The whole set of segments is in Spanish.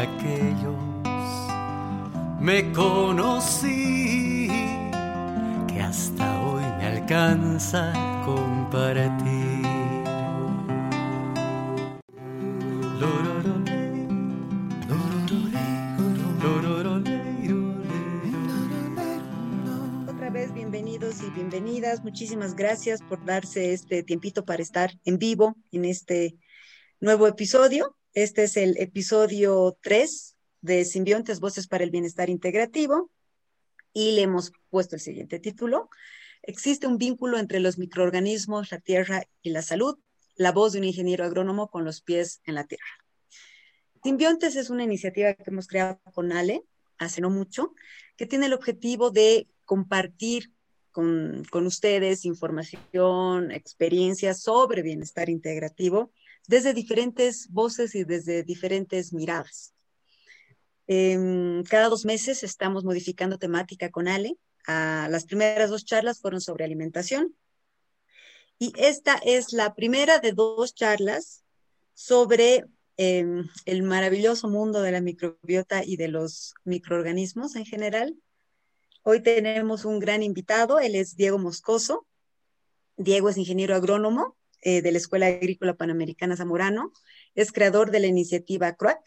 aquellos me conocí que hasta hoy me alcanza compartir. Otra vez bienvenidos y bienvenidas. Muchísimas gracias por darse este tiempito para estar en vivo en este nuevo episodio. Este es el episodio 3 de Simbiontes, Voces para el Bienestar Integrativo. Y le hemos puesto el siguiente título. Existe un vínculo entre los microorganismos, la tierra y la salud. La voz de un ingeniero agrónomo con los pies en la tierra. Simbiontes es una iniciativa que hemos creado con Ale hace no mucho, que tiene el objetivo de compartir con, con ustedes información, experiencias sobre bienestar integrativo desde diferentes voces y desde diferentes miradas. Eh, cada dos meses estamos modificando temática con Ale. Ah, las primeras dos charlas fueron sobre alimentación y esta es la primera de dos charlas sobre eh, el maravilloso mundo de la microbiota y de los microorganismos en general. Hoy tenemos un gran invitado, él es Diego Moscoso. Diego es ingeniero agrónomo eh, de la Escuela Agrícola Panamericana Zamorano, es creador de la iniciativa CRUAC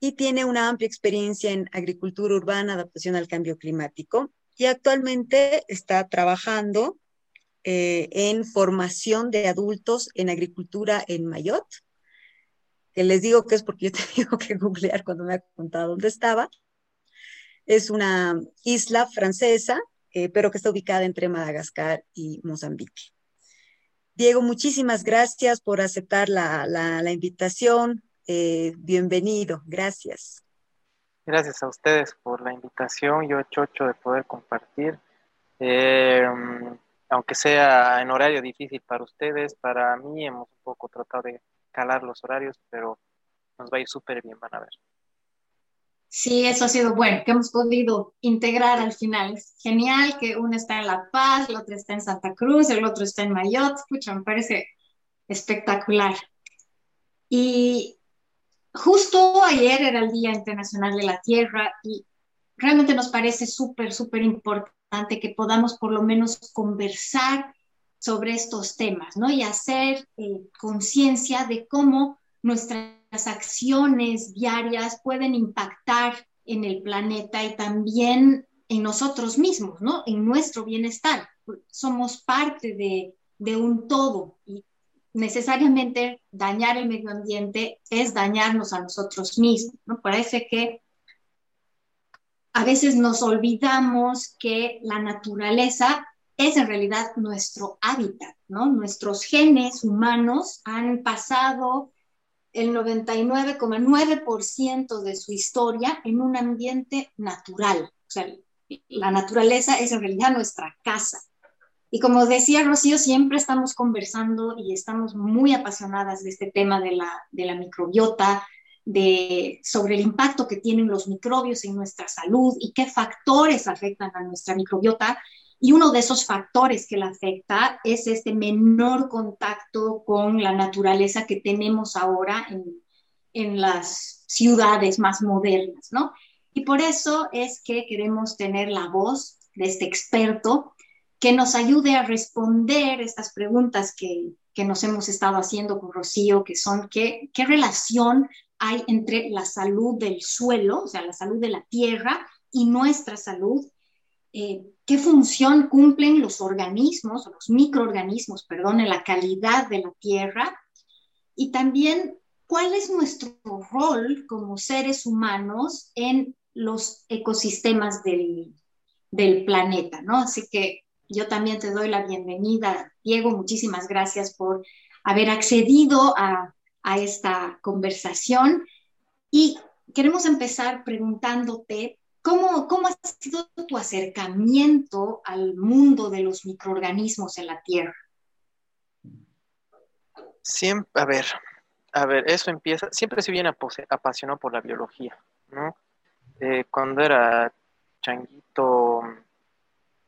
y tiene una amplia experiencia en agricultura urbana, adaptación al cambio climático y actualmente está trabajando eh, en formación de adultos en agricultura en Mayotte, que les digo que es porque yo he tenido que googlear cuando me ha contado dónde estaba. Es una isla francesa, eh, pero que está ubicada entre Madagascar y Mozambique. Diego, muchísimas gracias por aceptar la, la, la invitación. Eh, bienvenido, gracias. Gracias a ustedes por la invitación. Yo chocho de poder compartir, eh, aunque sea en horario difícil para ustedes, para mí hemos un poco tratado de calar los horarios, pero nos va a ir súper bien, van a ver. Sí, eso ha sido bueno, que hemos podido integrar al final. Genial que uno está en La Paz, el otro está en Santa Cruz, el otro está en Mayotte. Escucha, me parece espectacular. Y justo ayer era el Día Internacional de la Tierra y realmente nos parece súper, súper importante que podamos por lo menos conversar sobre estos temas, ¿no? Y hacer eh, conciencia de cómo nuestras acciones diarias pueden impactar en el planeta y también en nosotros mismos, ¿no? En nuestro bienestar. Somos parte de, de un todo y necesariamente dañar el medio ambiente es dañarnos a nosotros mismos, ¿no? Parece que a veces nos olvidamos que la naturaleza es en realidad nuestro hábitat, ¿no? Nuestros genes humanos han pasado el 99,9% de su historia en un ambiente natural. O sea, la naturaleza es en realidad nuestra casa. Y como decía Rocío, siempre estamos conversando y estamos muy apasionadas de este tema de la, de la microbiota, de, sobre el impacto que tienen los microbios en nuestra salud y qué factores afectan a nuestra microbiota. Y uno de esos factores que la afecta es este menor contacto con la naturaleza que tenemos ahora en, en las ciudades más modernas, ¿no? Y por eso es que queremos tener la voz de este experto que nos ayude a responder estas preguntas que, que nos hemos estado haciendo con Rocío, que son ¿qué, qué relación hay entre la salud del suelo, o sea, la salud de la tierra y nuestra salud, eh, qué función cumplen los organismos, los microorganismos, perdón, en la calidad de la tierra. Y también cuál es nuestro rol como seres humanos en los ecosistemas del, planeta, ¿no? Así que yo también te doy la bienvenida, Diego, muchísimas gracias por haber accedido a, a esta conversación. Y queremos empezar preguntándote ¿Cómo, ¿Cómo, ha sido tu acercamiento al mundo de los microorganismos en la Tierra? Siempre, a ver, a ver, eso empieza, siempre se viene apasionado por la biología, ¿no? Eh, cuando era changuito,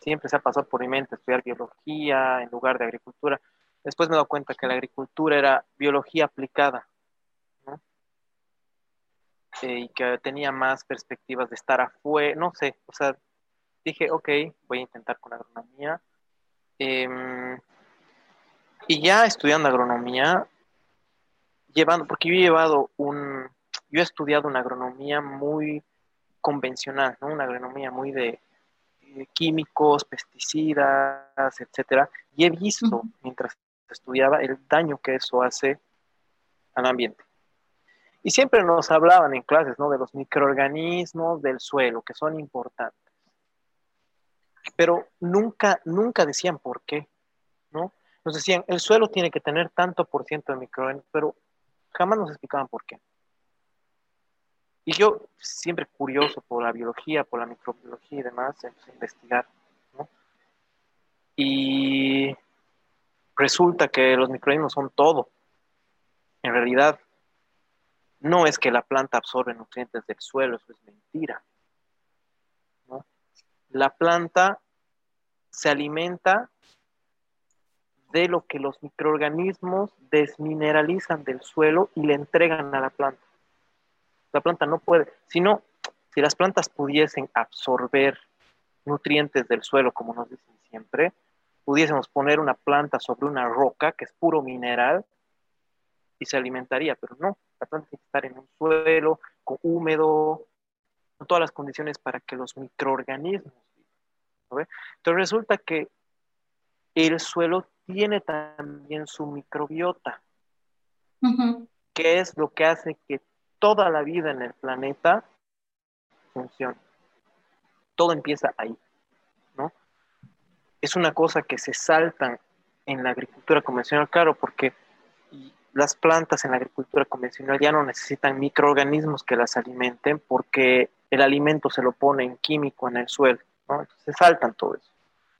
siempre se ha pasado por mi mente estudiar biología en lugar de agricultura. Después me he dado cuenta que la agricultura era biología aplicada. Eh, y que tenía más perspectivas de estar afuera, no sé, o sea, dije, ok, voy a intentar con agronomía. Em, y ya estudiando agronomía, llevando, porque yo he llevado un, yo he estudiado una agronomía muy convencional, ¿no? Una agronomía muy de, químicos, pesticidas, etcétera, y he visto mientras estudiaba el daño que eso hace al ambiente. Y siempre nos hablaban en clases, ¿no? De los microorganismos del suelo, que son importantes. Pero nunca, nunca decían por qué, ¿no? Nos decían, el suelo tiene que tener tanto por ciento de microorganismos, pero jamás nos explicaban por qué. Y yo, siempre curioso por la biología, por la microbiología y demás, empecé a investigar. ¿no? Y resulta que los microorganismos son todo. En realidad, no es que la planta absorbe nutrientes del suelo, eso es mentira. La planta se alimenta de lo que los microorganismos desmineralizan del suelo y le entregan a la planta. La planta no puede, si no, si las plantas pudiesen absorber nutrientes del suelo, como nos dicen siempre, pudiésemos poner una planta sobre una roca que es puro mineral y se alimentaría, pero no, la planta tiene que estar en un suelo con húmedo, con todas las condiciones para que los microorganismos vivan. Entonces resulta que el suelo tiene también su microbiota, que es lo que hace que toda la vida en el planeta funcione. Todo empieza ahí, ¿no? Es una cosa que se saltan en la agricultura convencional, claro, porque las plantas en la agricultura convencional ya no necesitan microorganismos que las alimenten porque el alimento se lo pone en químico en el suelo, ¿no? se saltan todo eso.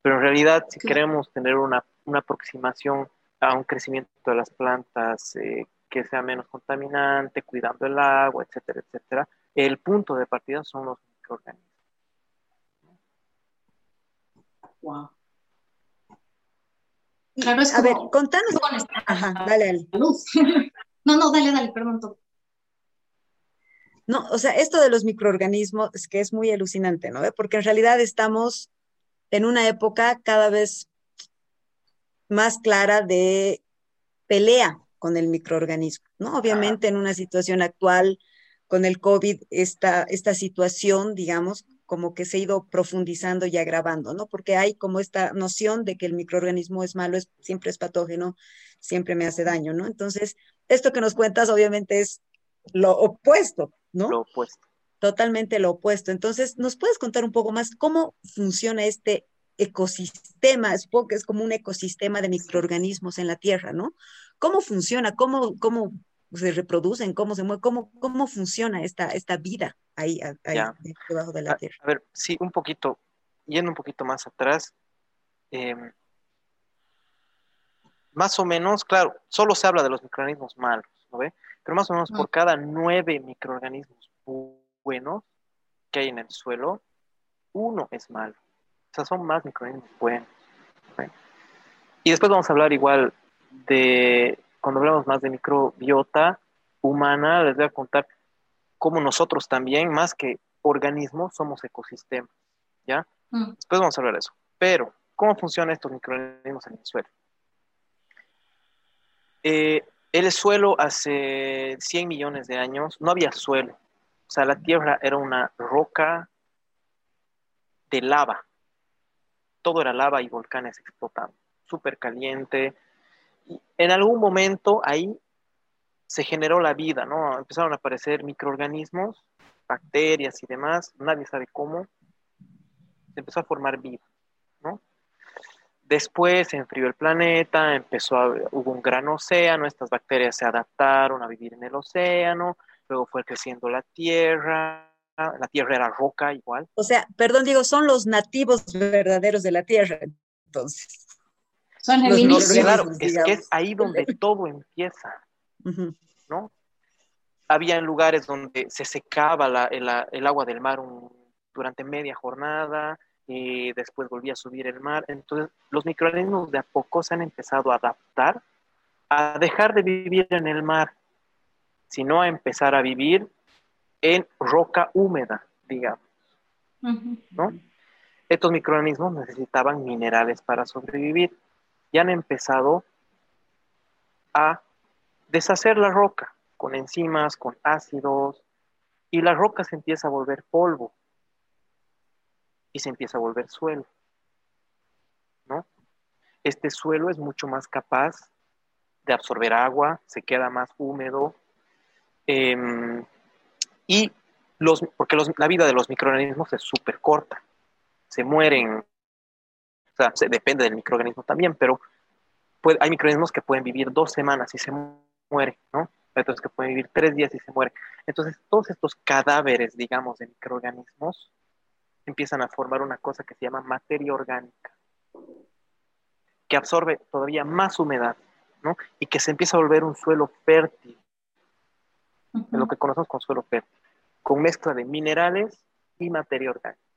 Pero en realidad, si queremos tener una, aproximación a un crecimiento de las plantas eh, que sea menos contaminante, cuidando el agua, etcétera, etcétera, el punto de partida son los microorganismos. Wow. Claro, es a ver, contanos. Ajá, dale, dale. No, no, dale, dale, perdón. No, o sea, esto de los microorganismos es que es muy alucinante, ¿no? Porque en realidad estamos en una época cada vez más clara de pelea con el microorganismo, ¿no? Obviamente en una situación actual con el COVID, esta, esta situación, digamos, como que se ha ido profundizando y agravando, ¿no? Porque hay como esta noción de que el microorganismo es malo, es, siempre es patógeno, siempre me hace daño, ¿no? Entonces, esto que nos cuentas obviamente es lo opuesto, ¿no? Lo opuesto. Totalmente lo opuesto. Entonces, ¿nos puedes contar un poco más cómo funciona este ecosistema? Supongo que es como un ecosistema de microorganismos en la Tierra, ¿no? ¿Cómo funciona? ¿Cómo, cómo se reproducen? ¿Cómo se mueven? ¿Cómo, cómo funciona esta, esta vida ahí, debajo de la Tierra? A, ver, sí, un poquito, yendo un poquito más atrás, em, más o menos, claro, solo se habla de los microorganismos malos, ¿no ve? Pero más o menos por cada nueve microorganismos buenos que hay en el suelo, uno es malo. O sea, son más microorganismos buenos. Y después vamos a hablar igual de, cuando hablamos más de microbiota humana, les voy a contar cómo nosotros también, más que organismos, somos ecosistemas, ¿ya? Mm. Después vamos a hablar de eso. Pero, ¿cómo funcionan estos microorganismos en el suelo? Eh, el suelo hace 100 millones de años no había suelo. O sea, la Tierra era una roca de lava. Todo era lava y volcanes explotando. Súper caliente, en algún momento ahí se generó la vida, ¿no? Empezaron a aparecer microorganismos, bacterias y demás, nadie sabe cómo, se empezó a formar vida, ¿no? Después se enfrió el planeta, empezó a, hubo un gran océano, estas bacterias se adaptaron a vivir en el océano, luego fue creciendo la Tierra, la Tierra era roca igual. O sea, perdón, digo, son los nativos verdaderos de la Tierra, entonces. Son el inicio. Claro, es que es ahí donde todo empieza, ¿no? Había lugares donde se secaba el, agua del mar durante media jornada y después volvía a subir el mar. Entonces, los microorganismos de a poco se han empezado a adaptar a dejar de vivir en el mar, sino a empezar a vivir en roca húmeda, digamos. ¿no? Estos microorganismos necesitaban minerales para sobrevivir y han empezado a deshacer la roca con enzimas, con ácidos, y la roca se empieza a volver polvo y se empieza a volver suelo. ¿no? Este suelo es mucho más capaz de absorber agua, se queda más húmedo, em, y los, porque la vida de los microorganismos es súper corta, se mueren, o sea, depende del microorganismo también, pero hay microorganismos que pueden vivir dos semanas y se mueren, ¿no? Otros que pueden vivir tres días y se mueren. Entonces, todos estos cadáveres, digamos, de microorganismos empiezan a formar una cosa que se llama materia orgánica, que absorbe todavía más humedad, ¿no? Y que se empieza a volver un suelo fértil, lo que conocemos como suelo fértil, con mezcla de minerales y materia orgánica.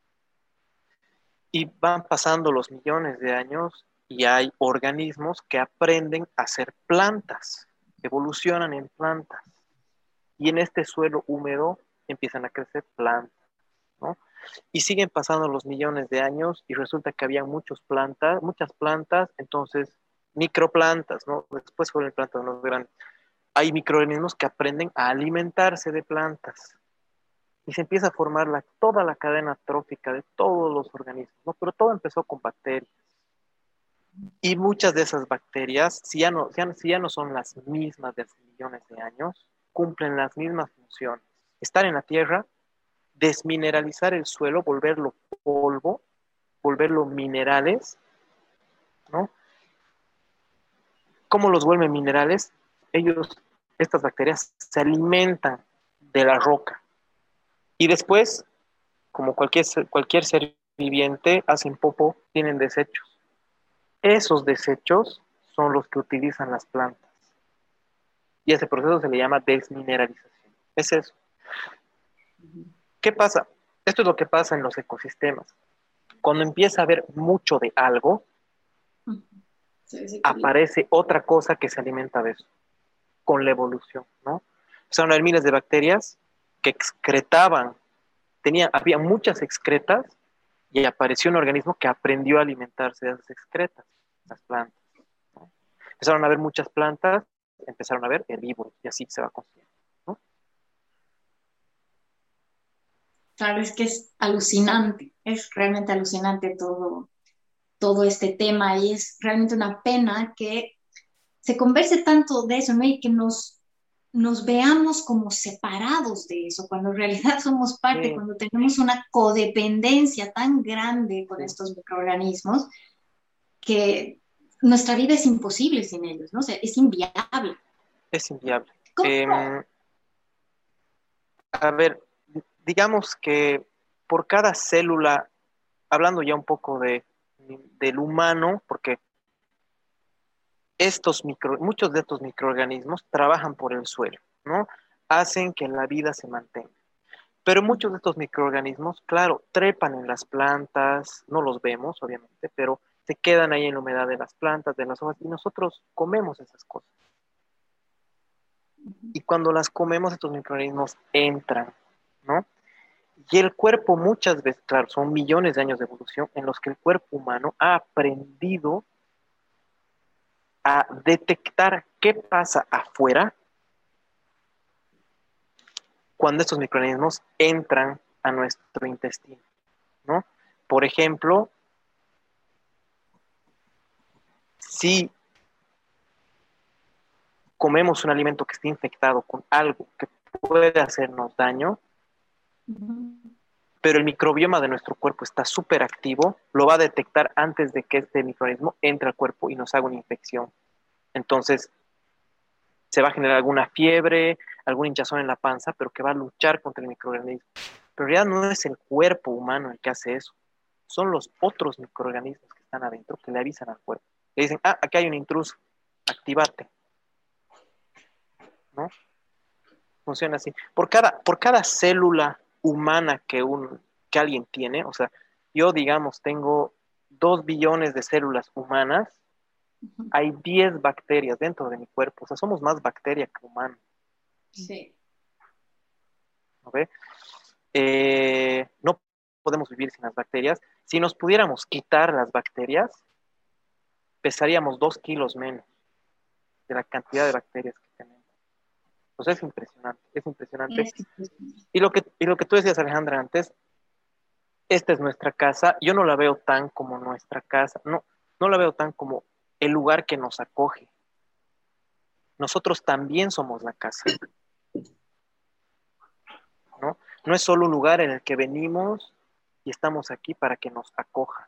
Y van pasando los millones de años y hay organismos que aprenden a ser plantas, evolucionan en plantas. Y en este suelo húmedo empiezan a crecer plantas, ¿no? Y siguen pasando los millones de años y resulta que había muchas plantas, muchas plantas, entonces microplantas, ¿no? Después fueron plantas más grandes. Hay microorganismos que aprenden a alimentarse de plantas y se empieza a formar la, toda la cadena trófica de todos los organismos, ¿no? Pero todo empezó con bacterias. Y muchas de esas bacterias, si ya no, si ya no son las mismas de hace millones de años, cumplen las mismas funciones. Estar en la tierra, desmineralizar el suelo, volverlo polvo, volverlo minerales, ¿no? ¿Cómo los vuelven minerales? Ellos, estas bacterias, se alimentan de la roca. Y después, como cualquier, cualquier ser viviente, hacen popo, tienen desechos. Esos desechos son los que utilizan las plantas. Y ese proceso se le llama desmineralización. Es eso. ¿Qué pasa? Esto es lo que pasa en los ecosistemas. Cuando empieza a haber mucho de algo, aparece otra cosa que se alimenta de eso, con la evolución, ¿no? Empezaron a haber miles de bacterias que excretaban, tenía, había muchas excretas y apareció un organismo que aprendió a alimentarse de esas excretas, las plantas. Empezaron a ver muchas plantas, empezaron a ver herbívoros y así se va construyendo. ¿no? Es que es alucinante, es realmente alucinante todo, todo este tema y es realmente una pena que se converse tanto de eso, ¿no? Y que nos nos veamos como separados de eso, cuando en realidad somos parte, cuando tenemos una codependencia tan grande con estos microorganismos, que nuestra vida es imposible sin ellos, ¿no? O sea, es inviable. Es inviable. Em, a ver, digamos que por cada célula, hablando ya un poco de, del humano, porque estos micro, muchos de estos microorganismos trabajan por el suelo, ¿no? Hacen que la vida se mantenga. Pero muchos de estos microorganismos, claro, trepan en las plantas, no los vemos, obviamente, pero se quedan ahí en la humedad de las plantas, de las hojas, y nosotros comemos esas cosas. Y cuando las comemos, estos microorganismos entran, ¿no? Y el cuerpo muchas veces, claro, son millones de años de evolución en los que el cuerpo humano ha aprendido a detectar qué pasa afuera cuando estos microorganismos entran a nuestro intestino, ¿no? Por ejemplo, si comemos un alimento que esté infectado con algo que puede hacernos daño, pero el microbioma de nuestro cuerpo está súper activo, lo va a detectar antes de que este microorganismo entre al cuerpo y nos haga una infección. Entonces, se va a generar alguna fiebre, algún hinchazón en la panza, pero que va a luchar contra el microorganismo. Pero en realidad no es el cuerpo humano el que hace eso, son los otros microorganismos que están adentro que le avisan al cuerpo. Le dicen, ah, aquí hay un intruso, activate. ¿No? Funciona así. Por cada, por cada célula humana que, un, que alguien tiene, o sea, yo digamos tengo dos billones de células humanas, hay 10 bacterias dentro de mi cuerpo, o sea, somos más bacteria que humano. Sí. ¿no ve? Eh, no podemos vivir sin las bacterias. Si nos pudiéramos quitar las bacterias, pesaríamos dos kilos menos de la cantidad de bacterias que tenemos. Entonces es impresionante, es impresionante. Y, lo que, y lo que tú decías, Alejandra, antes, esta es nuestra casa. Yo no la veo tan como nuestra casa, no, no la veo tan como el lugar que nos acoge. Nosotros también somos la casa. ¿no? no es solo un lugar en el que venimos y estamos aquí para que nos acoja.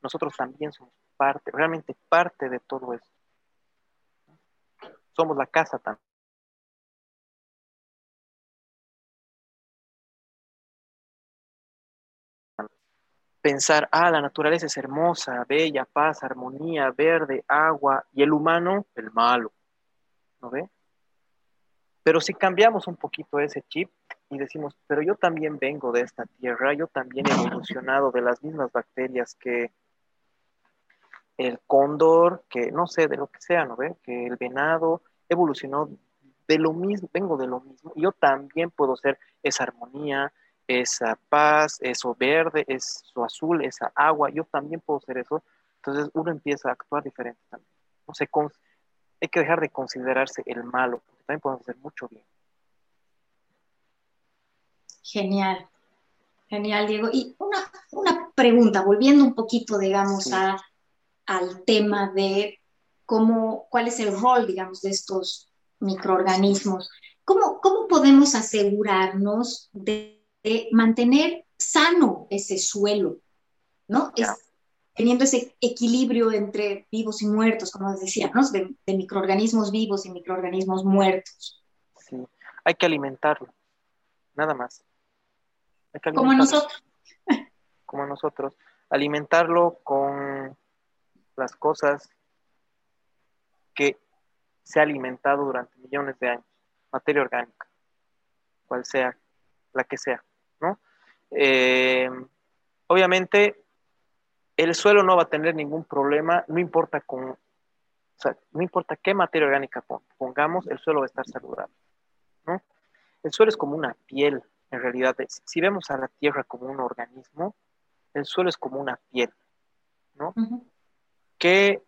Nosotros también somos parte, realmente parte de todo esto. Somos la casa también. Pensar, ah, la naturaleza es hermosa, bella, paz, armonía, verde, agua, y el humano, el malo. ¿No ve? Pero si cambiamos un poquito ese chip y decimos, pero yo también vengo de esta tierra, yo también he evolucionado de las mismas bacterias que el cóndor, que no sé, de lo que sea, ¿no ve? Que el venado evolucionó de lo mismo, vengo de lo mismo, yo también puedo ser esa armonía, esa paz, eso verde, eso azul, esa agua, yo también puedo ser eso. Entonces uno empieza a actuar diferente también. No hay que dejar de considerarse el malo, porque también podemos hacer mucho bien. Genial, genial, Diego. Y una, una pregunta, volviendo un poquito, digamos, a, al tema de cómo, cuál es el rol, digamos, de estos microorganismos. ¿Cómo, cómo podemos asegurarnos de, mantener sano ese suelo? ¿No? Es, teniendo ese equilibrio entre vivos y muertos, como decía, ¿no? De, microorganismos vivos y microorganismos muertos. Sí, hay que alimentarlo, nada más. como nosotros. Como nosotros. Alimentarlo con las cosas que se ha alimentado durante millones de años, materia orgánica, cual sea, la que sea. Eh, obviamente el suelo no va a tener ningún problema, no importa con, no importa qué materia orgánica pongamos, el suelo va a estar saludable. ¿no? El suelo es como una piel, en realidad. si vemos a la tierra como un organismo, el suelo es como una piel, ¿no? Que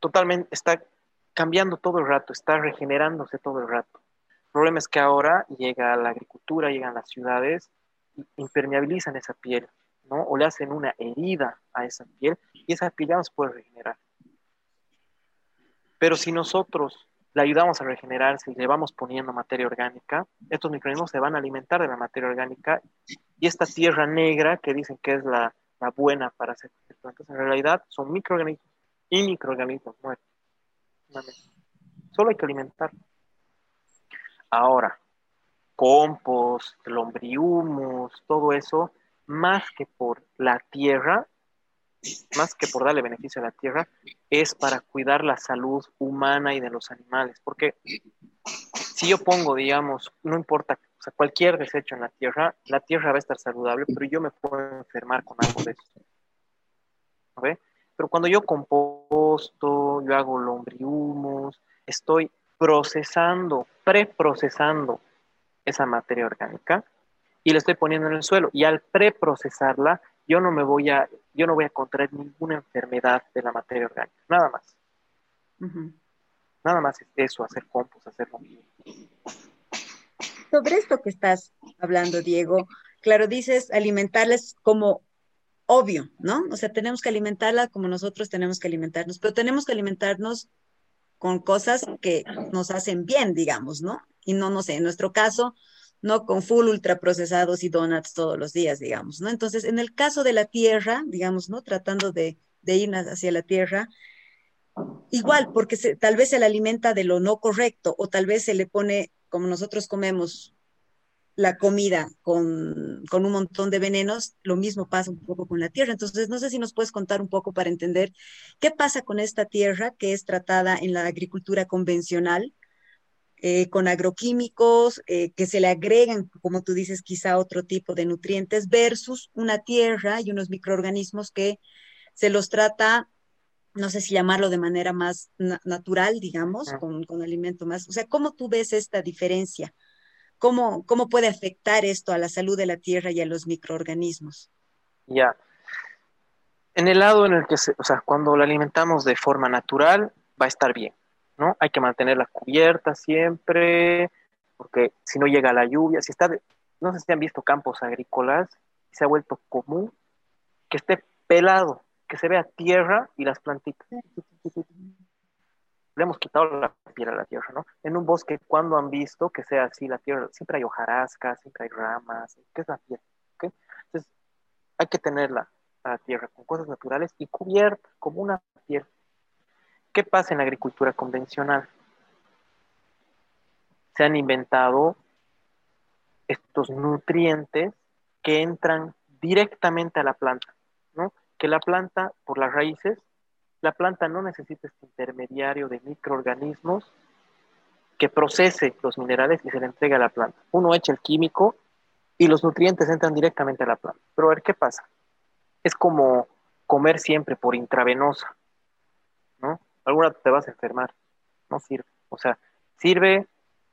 totalmente está cambiando todo el rato, está regenerándose todo el rato. El problema es que ahora llega la agricultura, llegan las ciudades, impermeabilizan esa piel o le hacen una herida a esa piel y esa piel ya no se puede regenerar. Pero si nosotros le ayudamos a regenerarse y le vamos poniendo materia orgánica, estos microorganismos se van a alimentar de la materia orgánica y esta tierra negra que dicen que es la, buena para hacer plantas, en realidad son microorganismos y microorganismos muertos. Solo hay que alimentar. Ahora, compost, lombrihumus, todo eso más que por la tierra, más que por darle beneficio a la tierra, es para cuidar la salud humana y de los animales. Porque si yo pongo, digamos, no importa, o sea, cualquier desecho en la tierra, la tierra va a estar saludable, pero yo me puedo enfermar con algo de eso. ¿Okay? Pero cuando yo composto, yo hago lombrihumus, estoy procesando, preprocesando esa materia orgánica, y la estoy poniendo en el suelo. Y al preprocesarla, yo no me voy a, yo no voy a contraer ninguna enfermedad de la materia orgánica, nada más. Nada más es eso, hacer compost, hacer Sobre esto que estás hablando, Diego, claro, dices alimentarles como obvio, ¿no? O sea, tenemos que alimentarla como nosotros tenemos que alimentarnos, pero tenemos que alimentarnos con cosas que nos hacen bien, digamos, ¿no? Y no, no sé, en nuestro caso, no con full ultraprocesados y donuts todos los días, digamos, ¿no? Entonces, en el caso de la tierra, digamos, ¿no? Tratando de, ir hacia la tierra, igual, porque tal vez se le alimenta de lo no correcto o tal vez se le pone, como nosotros comemos la comida con, con, un montón de venenos, lo mismo pasa un poco con la tierra. Entonces, no sé si nos puedes contar un poco para entender qué pasa con esta tierra que es tratada en la agricultura convencional eh, con agroquímicos eh, que se le agregan, como tú dices, quizá otro tipo de nutrientes, versus una tierra y unos microorganismos que se los trata, no sé si llamarlo de manera más natural, digamos, con, con, alimento más. O sea, ¿cómo tú ves esta diferencia? ¿Cómo, ¿Cómo puede afectar esto a la salud de la tierra y a los microorganismos? Ya. En el lado en el que, se, o sea, cuando la alimentamos de forma natural, va a estar bien, ¿no? Hay que mantenerla cubierta siempre, porque si no llega la lluvia, si está, no sé si han visto campos agrícolas, se ha vuelto común que esté pelado, que se vea tierra y las plantitas. Le hemos quitado la piel a la tierra, ¿no? En un bosque, cuando han visto que sea así la tierra? Siempre hay hojarasca, siempre hay ramas, ¿qué es la tierra? Entonces, hay que tenerla la tierra con cosas naturales y cubierta como una piel. ¿Qué pasa en la agricultura convencional? Se han inventado estos nutrientes que entran directamente a la planta, ¿no? Que la planta, por las raíces, la planta no necesita este intermediario de microorganismos que procese los minerales y se le entrega a la planta. Uno echa el químico y los nutrientes entran directamente a la planta. Pero a ver, ¿qué pasa? Es como comer siempre por intravenosa, ¿no? Alguna te vas a enfermar, no sirve. O sea, sirve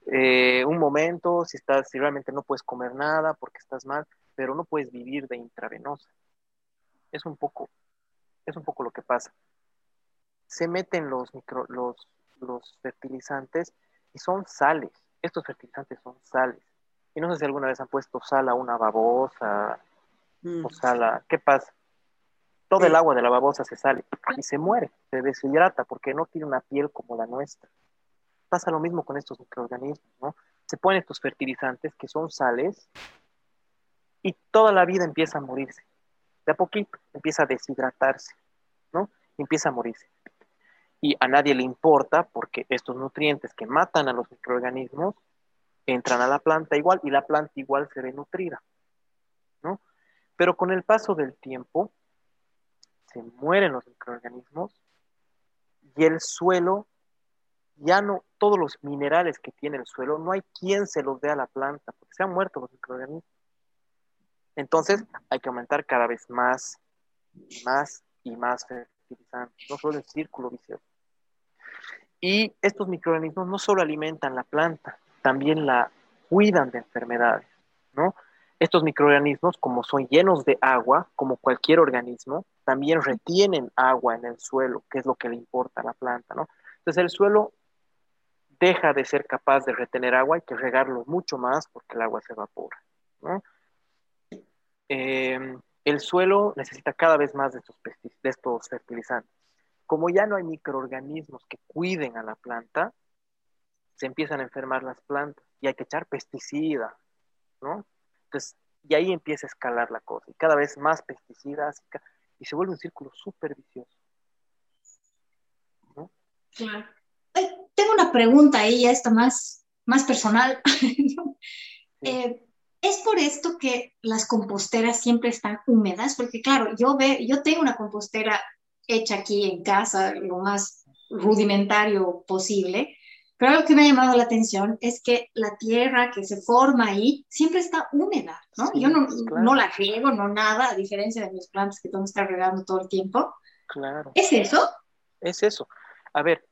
eh, un momento si estás, si realmente no puedes comer nada porque estás mal, pero no puedes vivir de intravenosa. Es un poco, es un poco lo que pasa. Se meten los, micro, los, los fertilizantes y son sales. Estos fertilizantes son sales. Y no sé si alguna vez han puesto sal a una babosa mm. o sal a... ¿Qué pasa? Todo el agua de la babosa se sale y se muere, se deshidrata porque no tiene una piel como la nuestra. Pasa lo mismo con estos microorganismos, ¿no? Se ponen estos fertilizantes que son sales y toda la vida empieza a morirse. De a poquito empieza a deshidratarse, ¿no? empieza a morirse. Y a nadie le importa porque estos nutrientes que matan a los microorganismos entran a la planta igual y la planta igual se ve nutrida, ¿no? Pero con el paso del tiempo se mueren los microorganismos y el suelo ya no, todos los minerales que tiene el suelo, no hay quien se los dé a la planta, porque se han muerto los microorganismos. Entonces hay que aumentar cada vez más, más y más fertilizantes, no solo el círculo vicioso. Y estos microorganismos no solo alimentan la planta, también la cuidan de enfermedades, ¿no? Estos microorganismos, como son llenos de agua, como cualquier organismo, también retienen agua en el suelo, que es lo que le importa a la planta, ¿no? Entonces el suelo deja de ser capaz de retener agua, hay que regarlo mucho más porque el agua se evapora. Em, el suelo necesita cada vez más de estos, de estos fertilizantes. Como ya no hay microorganismos que cuiden a la planta, se empiezan a enfermar las plantas y hay que echar pesticida, ¿no? Entonces, y ahí empieza a escalar la cosa, y cada vez más pesticidas, y se vuelve un círculo súper vicioso. ¿no? Claro. tengo una pregunta ahí, ya está más, más personal. eh, es por esto que las composteras siempre están húmedas, porque claro, yo, ve, yo tengo una compostera hecha aquí en casa, lo más rudimentario posible, pero algo que me ha llamado la atención es que la tierra que se forma ahí siempre está húmeda, ¿no? yo no, no, la riego, no nada, a diferencia de mis plantas que tengo que estar regando todo el tiempo. Claro. ¿Es eso? Es eso. A ver,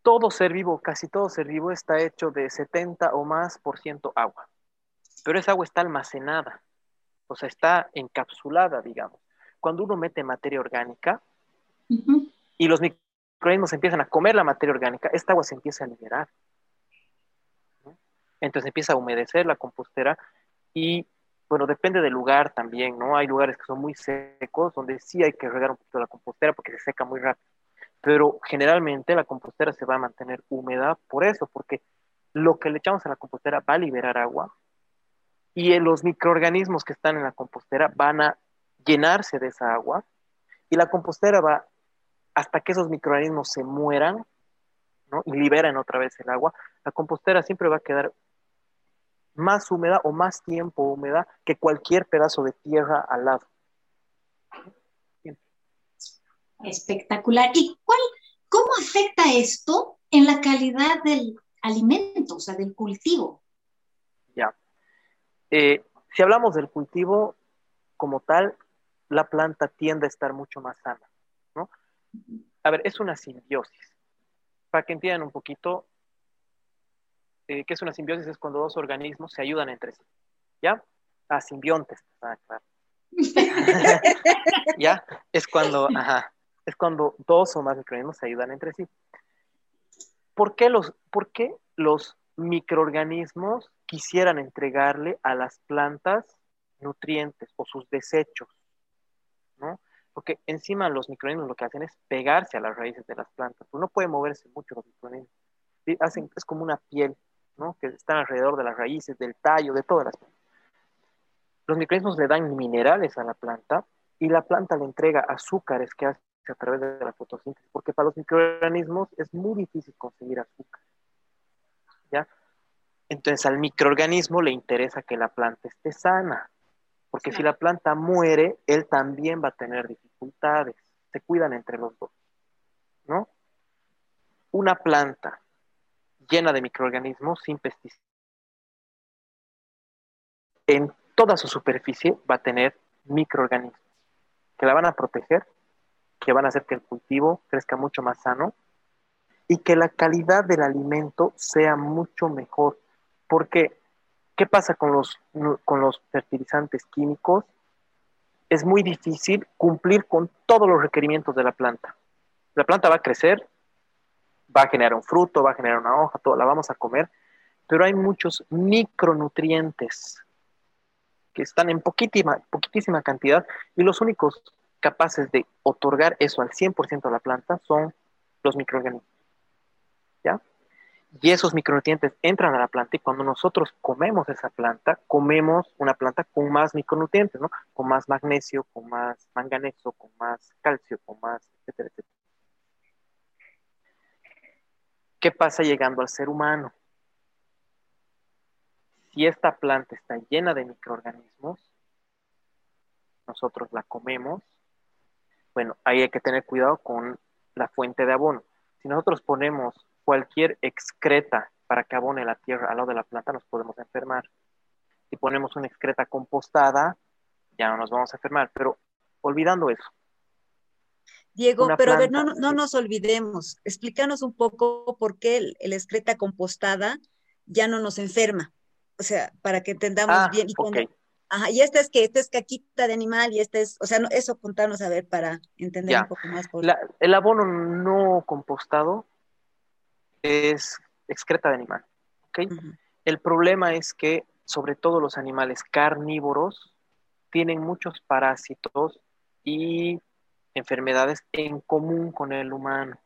todo ser vivo, casi todo ser vivo está hecho de 70 o más por ciento agua pero esa agua está almacenada, o sea, está encapsulada, digamos. Cuando uno mete materia orgánica y los microorganismos empiezan a comer la materia orgánica, esta agua se empieza a liberar. Entonces empieza a humedecer la compostera y, bueno, depende del lugar también, ¿no? Hay lugares que son muy secos, donde sí hay que regar un poquito la compostera porque se seca muy rápido. Pero generalmente la compostera se va a mantener húmeda por eso, porque lo que le echamos a la compostera va a liberar agua y los microorganismos que están en la compostera van a llenarse de esa agua y la compostera va hasta que esos microorganismos se mueran ¿no? y liberan otra vez el agua, la compostera siempre va a quedar más húmeda o más tiempo húmeda que cualquier pedazo de tierra al lado. Espectacular. ¿Y cuál, cómo afecta esto en la calidad del alimento, o sea, del cultivo? Ya. Eh, si hablamos del cultivo como tal, la planta tiende a estar mucho más sana. A ver, es una simbiosis. Para que entiendan un poquito, eh, ¿qué es una simbiosis? Es cuando dos organismos se ayudan entre sí, ¿ya? Ah, simbiontes, ah, claro. ¿Ya? Es cuando, ajá, es cuando dos o más microorganismos se ayudan entre sí. ¿Por qué los, por qué los microorganismos quisieran entregarle a las plantas nutrientes o sus desechos? Porque encima los microorganismos lo que hacen es pegarse a las raíces de las plantas. Pues no puede moverse mucho los microorganismos. Hacen, es como una piel, ¿no? Que están alrededor de las raíces, del tallo, de todas las plantas. Los microorganismos le dan minerales a la planta y la planta le entrega azúcares que hace a través de la fotosíntesis, porque para los microorganismos es muy difícil conseguir azúcar. ¿Ya? Entonces al microorganismo le interesa que la planta esté sana, porque si la planta muere, él también va a tener dificultades. Se cuidan entre los dos, ¿no? Una planta llena de microorganismos sin pesticidas en toda su superficie va a tener microorganismos que la van a proteger, que van a hacer que el cultivo crezca mucho más sano y que la calidad del alimento sea mucho mejor. Porque, ¿qué pasa con los, con los fertilizantes químicos? Es muy difícil cumplir con todos los requerimientos de la planta. La planta va a crecer, va a generar un fruto, va a generar una hoja, todo, la vamos a comer, pero hay muchos micronutrientes que están en poquitísima, poquitísima cantidad y los únicos capaces de otorgar eso al 100% a la planta son los microorganismos. ¿Ya? Y esos micronutrientes entran a la planta y cuando nosotros comemos esa planta, comemos una planta con más micronutrientes, ¿no? Con más magnesio, con más manganeso, con más calcio, con más, etcétera, etcétera. ¿Qué pasa llegando al ser humano? si esta planta está llena de microorganismos, nosotros la comemos, bueno, ahí hay que tener cuidado con la fuente de abono. Si nosotros ponemos cualquier excreta para que abone la tierra al lado de la planta, nos podemos enfermar. Si ponemos una excreta compostada, ya no nos vamos a enfermar, pero olvidando eso. Diego, pero a ver, no, no, nos olvidemos. Explícanos un poco por qué el, el excreta compostada ya no nos enferma o sea, para que entendamos ah, bien. Y, ajá, y este es que este es caquita de animal y este es, o sea, no, eso contarnos a ver para entender un poco más. el abono no compostado es excreta de animal. El problema es que, sobre todo los animales carnívoros, tienen muchos parásitos y enfermedades en común con el humano,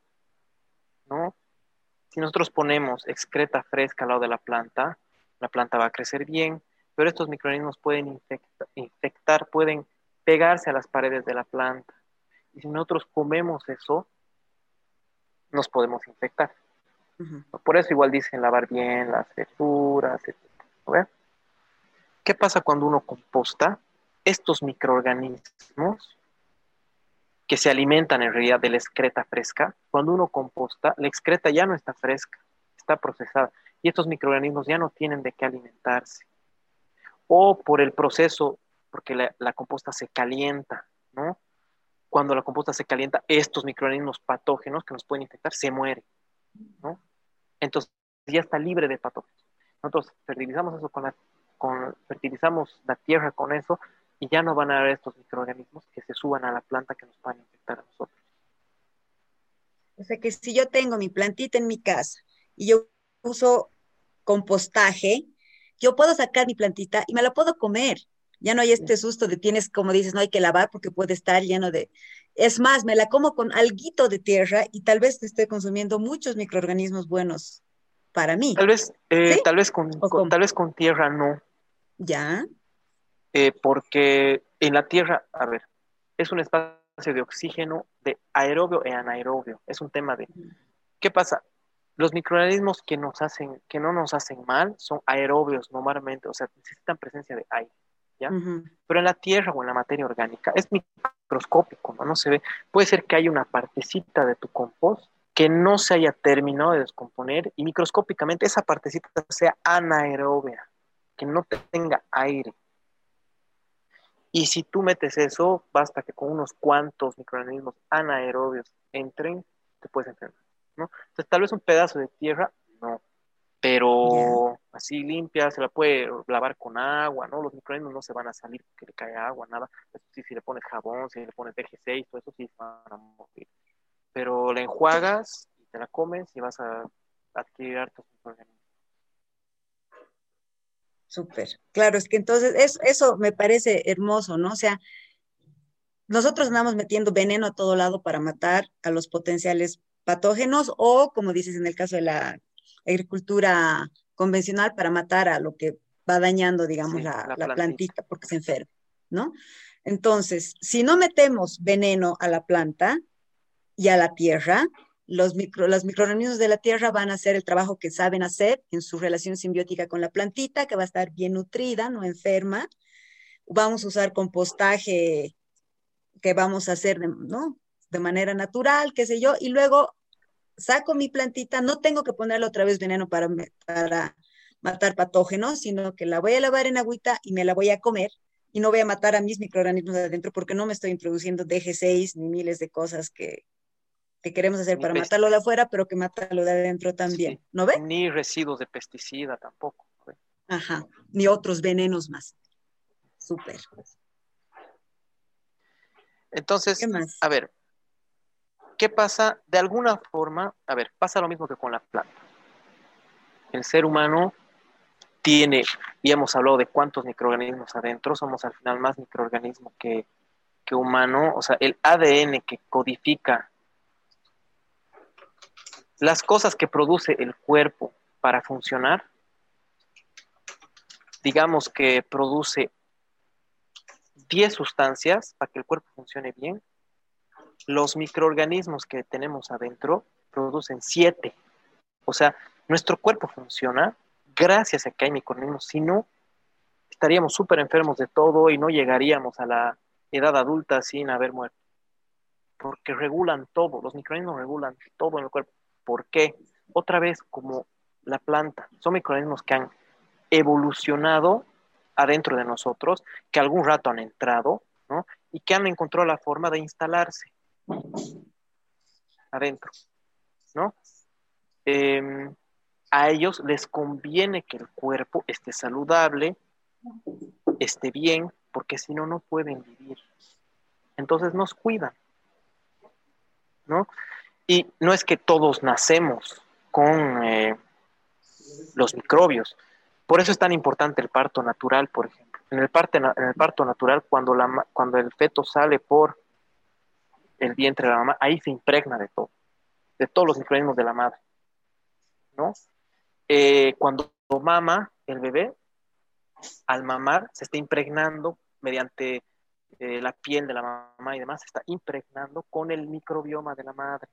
¿no? Si nosotros ponemos excreta fresca al lado de la planta, la planta va a crecer bien, pero estos microorganismos pueden infectar, pueden pegarse a las paredes de la planta. Y si nosotros comemos eso, nos podemos infectar. Por eso igual dicen lavar bien las verduras, etc. ¿Qué pasa cuando uno composta? Estos microorganismos que se alimentan en realidad de la excreta fresca, cuando uno composta, la excreta ya no está fresca, está procesada y estos microorganismos ya no tienen de qué alimentarse. O por el proceso, porque la, composta se calienta, ¿no? Cuando la composta se calienta, estos microorganismos patógenos que nos pueden infectar se mueren, ¿no? Entonces ya está libre de patógenos. Nosotros fertilizamos eso con la, con, fertilizamos la tierra con eso y ya no van a haber estos microorganismos que se suban a la planta que nos puedan infectar a nosotros. O sea que si yo tengo mi plantita en mi casa y yo uso compostaje, yo puedo sacar mi plantita y me la puedo comer. Ya no hay este susto de tienes, como dices, no hay que lavar porque puede estar lleno de... Es más, me la como con alguito de tierra y tal vez estoy consumiendo muchos microorganismos buenos para mí. Tal vez, eh, tal vez con, tal vez con tierra no. ¿Ya? Eh, porque en la tierra, a ver, es un espacio de oxígeno de aerobio y anaerobio. Es un tema de... ¿Qué pasa? Los microorganismos que nos hacen, que no nos hacen mal, son aerobios normalmente, o sea, necesitan presencia de aire, ¿ya? Pero en la tierra o en la materia orgánica es microscópico, ¿no? No se ve. Puede ser que haya una partecita de tu compost que no se haya terminado de descomponer y microscópicamente esa partecita sea anaerobia, que no tenga aire. Y si tú metes eso, basta que con unos cuantos microorganismos anaerobios entren, te puedes enfermar. Entonces, tal vez un pedazo de tierra, no. Pero así limpia, se la puede lavar con agua, ¿no? Los microorganismos no se van a salir porque le cae agua, nada. sí, si le pones jabón, si le pones DG6, todo eso sí se van a morir. Pero la enjuagas y te la comes y vas a adquirir hartos microorganismos. Súper. Claro, es que entonces eso, eso me parece hermoso, ¿no? O sea, nosotros andamos metiendo veneno a todo lado para matar a los potenciales patógenos o, como dices en el caso de la agricultura convencional, para matar a lo que va dañando, digamos, la, plantita. porque se enferma, ¿no? Entonces, si no metemos veneno a la planta y a la tierra, los, micro, los microorganismos de la tierra van a hacer el trabajo que saben hacer en su relación simbiótica con la plantita, que va a estar bien nutrida, no enferma. Vamos a usar compostaje que vamos a hacer, ¿no? De manera natural, qué sé yo, y luego saco mi plantita, no tengo que ponerle otra vez veneno para, para matar patógenos, sino que la voy a lavar en agüita y me la voy a comer y no voy a matar a mis microorganismos de adentro porque no me estoy introduciendo DG6 ni miles de cosas que, queremos hacer para matarlo de afuera, pero que matarlo de adentro también, ¿no ve? Ni residuos de pesticida tampoco. Ajá, ni otros venenos más. Súper. Entonces, a ver, ¿Qué pasa? De alguna forma, a ver, pasa lo mismo que con la planta. El ser humano tiene, y hemos hablado de cuántos microorganismos adentro, somos al final más microorganismo que, que humano, o sea, el ADN que codifica las cosas que produce el cuerpo para funcionar, digamos que produce 10 sustancias para que el cuerpo funcione bien, los microorganismos que tenemos adentro producen siete. O sea, nuestro cuerpo funciona gracias a que hay microorganismos, si no, estaríamos súper enfermos de todo y no llegaríamos a la edad adulta sin haber muerto. Porque regulan todo, los microorganismos regulan todo en el cuerpo. ¿Por qué? Otra vez, como la planta, son microorganismos que han evolucionado adentro de nosotros, que algún rato han entrado, ¿no? Y que han encontrado la forma de instalarse adentro, ¿no? Em, a ellos les conviene que el cuerpo esté saludable, esté bien, porque si no, no pueden vivir. Entonces nos cuidan, ¿no? Y no es que todos nacemos con eh, los microbios. Por eso es tan importante el parto natural, por ejemplo. En el, en el parto natural, cuando, la, cuando el feto sale por el vientre de la mamá, ahí se impregna de todo, de todos los microorganismos de la madre, ¿no? Eh, cuando mama el bebé, al mamar, se está impregnando mediante eh, la piel de la mamá y demás, se está impregnando con el microbioma de la madre.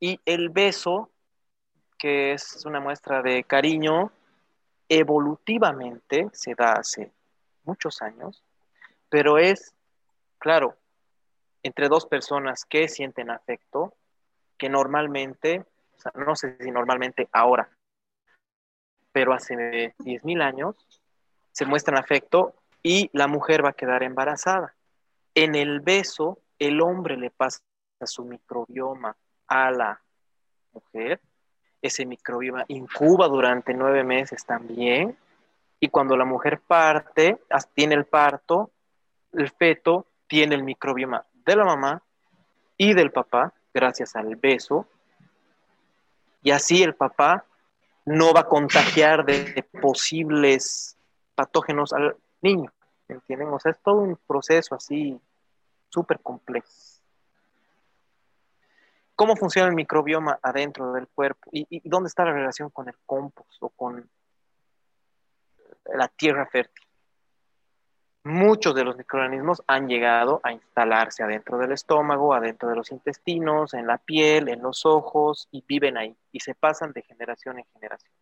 Y el beso, que es una muestra de cariño, evolutivamente se da hace muchos años, pero es, claro, entre dos personas que sienten afecto, que normalmente, no sé si normalmente ahora, pero hace 10.000 años, se muestran afecto y la mujer va a quedar embarazada. En el beso, el hombre le pasa su microbioma a la mujer, ese microbioma incuba durante nueve meses también, y cuando la mujer parte, tiene el parto, el feto tiene el microbioma de la mamá y del papá, gracias al beso, y así el papá no va a contagiar de, posibles patógenos al niño, ¿entienden? O sea, es todo un proceso así súper complejo. ¿Cómo funciona el microbioma adentro del cuerpo? ¿Y, ¿Y, dónde está la relación con el compost o con la tierra fértil? Muchos de los microorganismos han llegado a instalarse adentro del estómago, adentro de los intestinos, en la piel, en los ojos y viven ahí y se pasan de generación en generación.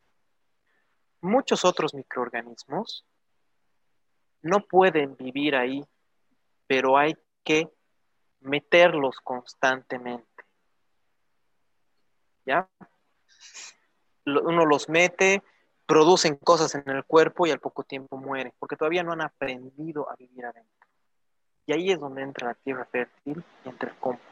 Muchos otros microorganismos no pueden vivir ahí, pero hay que meterlos constantemente. ¿Ya? Uno los mete, producen cosas en el cuerpo y al poco tiempo mueren, porque todavía no han aprendido a vivir adentro. Y ahí es donde entra la tierra fértil y entra el compost.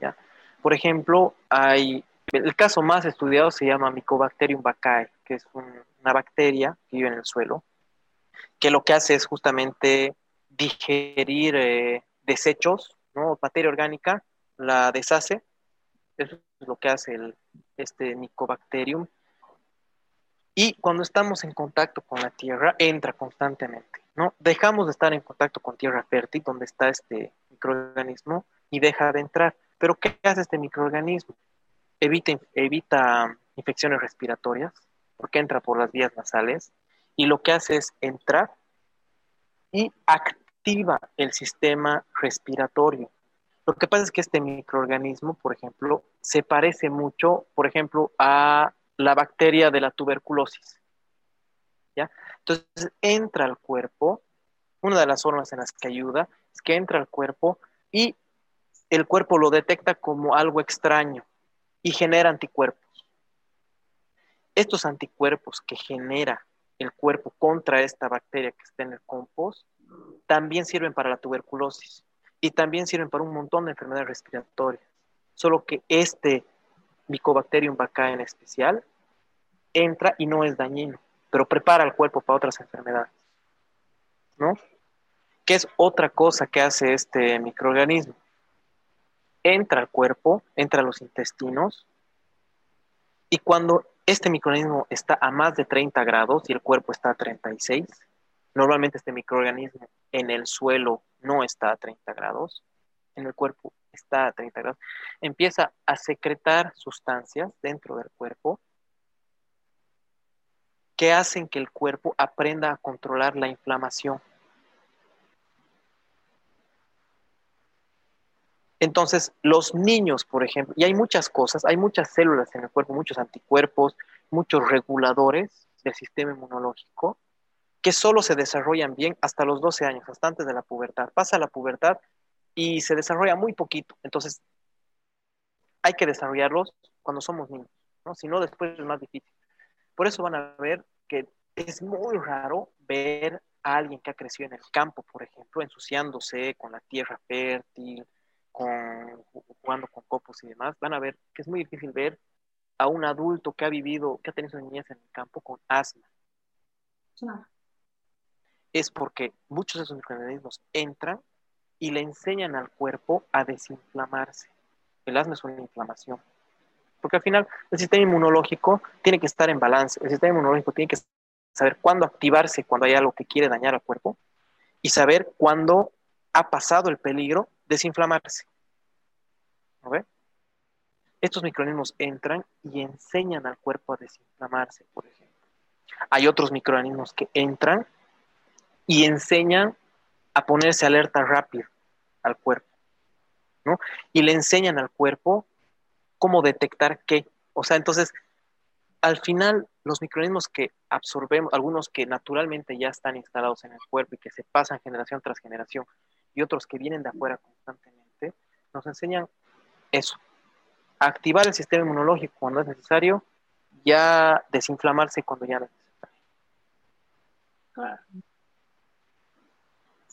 ¿ya? Por ejemplo, hay el caso más estudiado se llama Mycobacterium vaccae, que es una bacteria que vive en el suelo, que lo que hace es justamente digerir eh, desechos, ¿no? materia orgánica, la deshace. Eso es lo que hace el, este Mycobacterium. Y cuando estamos en contacto con la tierra, entra constantemente. ¿no? Dejamos de estar en contacto con tierra fértil, donde está este microorganismo, y deja de entrar. Pero ¿qué hace este microorganismo? Evita, evita infecciones respiratorias, porque entra por las vías nasales, y lo que hace es entrar y activa el sistema respiratorio. Lo que pasa es que este microorganismo, por ejemplo, se parece mucho, por ejemplo, a la bacteria de la tuberculosis. ¿Ya? Entonces entra al cuerpo, una de las formas en las que ayuda es que entra al cuerpo y el cuerpo lo detecta como algo extraño y genera anticuerpos. Estos anticuerpos que genera el cuerpo contra esta bacteria que está en el compost también sirven para la tuberculosis y también sirven para un montón de enfermedades respiratorias. Solo que este Mycobacterium vaccae en especial entra y no es dañino, pero prepara el cuerpo para otras enfermedades. ¿No? ¿Qué es otra cosa que hace este microorganismo? Entra al cuerpo, entra a los intestinos, y cuando este microorganismo está a más de 30 grados y el cuerpo está a 36, normalmente este microorganismo en el suelo no está a 30 grados, en el cuerpo está a 30 grados, empieza a secretar sustancias dentro del cuerpo que hacen que el cuerpo aprenda a controlar la inflamación. Entonces, los niños, por ejemplo, y hay muchas cosas, hay muchas células en el cuerpo, muchos anticuerpos, muchos reguladores del sistema inmunológico, que solo se desarrollan bien hasta los 12 años, hasta antes de la pubertad. Pasa la pubertad y se desarrolla muy poquito. Entonces, hay que desarrollarlos cuando somos niños, ¿no? Si no, después es más difícil. Por eso van a ver que es muy raro ver a alguien que ha crecido en el campo, por ejemplo, ensuciándose con la tierra fértil, con, jugando con copos y demás. Van a ver que es muy difícil ver a un adulto que ha vivido, que ha tenido su niñez en el campo con asma. Es porque muchos de esos microorganismos entran y le enseñan al cuerpo a desinflamarse. El asma es una inflamación. Porque al final el sistema inmunológico tiene que estar en balance. El sistema inmunológico tiene que saber cuándo activarse cuando hay algo que quiere dañar al cuerpo y saber cuándo ha pasado el peligro desinflamarse. ¿No ve? Estos microorganismos entran y enseñan al cuerpo a desinflamarse, por ejemplo. Hay otros microorganismos que entran y enseñan a ponerse alerta rápido al cuerpo, ¿no? Y le enseñan al cuerpo cómo detectar qué. O sea, entonces, al final, los microorganismos que absorbemos, algunos que naturalmente ya están instalados en el cuerpo y que se pasan generación tras generación, y otros que vienen de afuera constantemente, nos enseñan eso, activar el sistema inmunológico cuando es necesario, ya desinflamarse cuando ya no es necesario.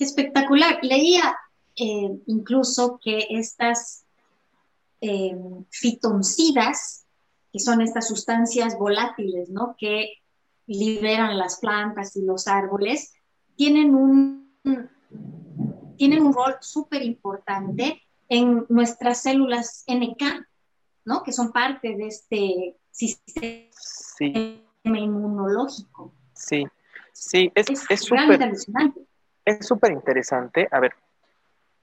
Espectacular. Leía eh, incluso que estas eh, fitoncidas, que son estas sustancias volátiles, ¿no? Que liberan las plantas y los árboles, tienen un, tienen un rol súper importante en nuestras células NK, ¿no? Que son parte de este sistema inmunológico. Sí, sí, es súper es súper interesante. A ver,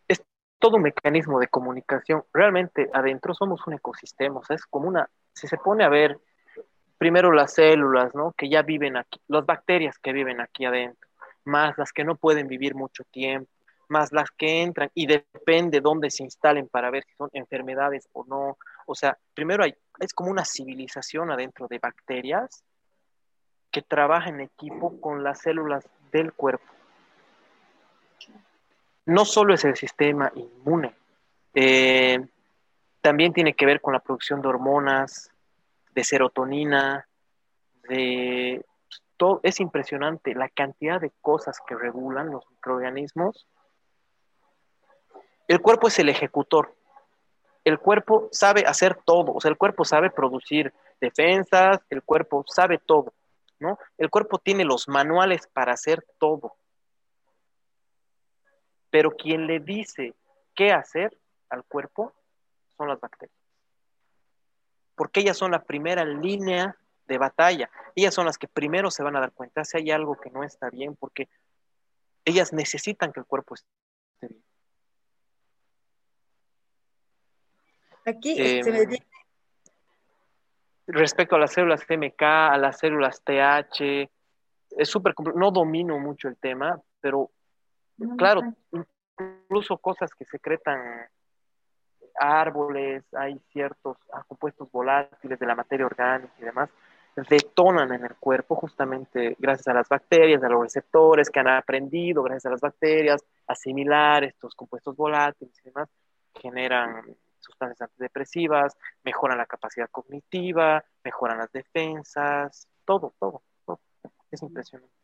es todo un mecanismo de comunicación. Realmente adentro somos un ecosistema, o sea, es como una, si se pone a ver primero las células, ¿no? Que ya viven aquí, las bacterias que viven aquí adentro, más las que no pueden vivir mucho tiempo, más las que entran y depende dónde se instalen para ver si son enfermedades o no. O sea, primero hay, es como una civilización adentro de bacterias que trabaja en equipo con las células del cuerpo no solo es el sistema inmune, eh, también tiene que ver con la producción de hormonas, de serotonina, de todo. Es impresionante la cantidad de cosas que regulan los microorganismos. El cuerpo es el ejecutor. el cuerpo sabe hacer todo, o sea, el cuerpo sabe producir defensas, el cuerpo sabe todo, ¿no? El cuerpo tiene los manuales para hacer todo. Pero quien le dice qué hacer al cuerpo son las bacterias. Porque ellas son la primera línea de batalla. Ellas son las que primero se van a dar cuenta si hay algo que no está bien, porque ellas necesitan que el cuerpo esté bien. Aquí se me Em, respecto a las células GMK, a las células TH, es súper complejo. No domino mucho el tema, pero claro, incluso cosas que secretan árboles, hay ciertos ah, compuestos volátiles de la materia orgánica y demás, detonan en el cuerpo justamente gracias a las bacterias, a los receptores que han aprendido gracias a las bacterias, asimilar estos compuestos volátiles y demás, generan sustancias antidepresivas, mejoran la capacidad cognitiva, mejoran las defensas, todo, todo, todo. Es impresionante.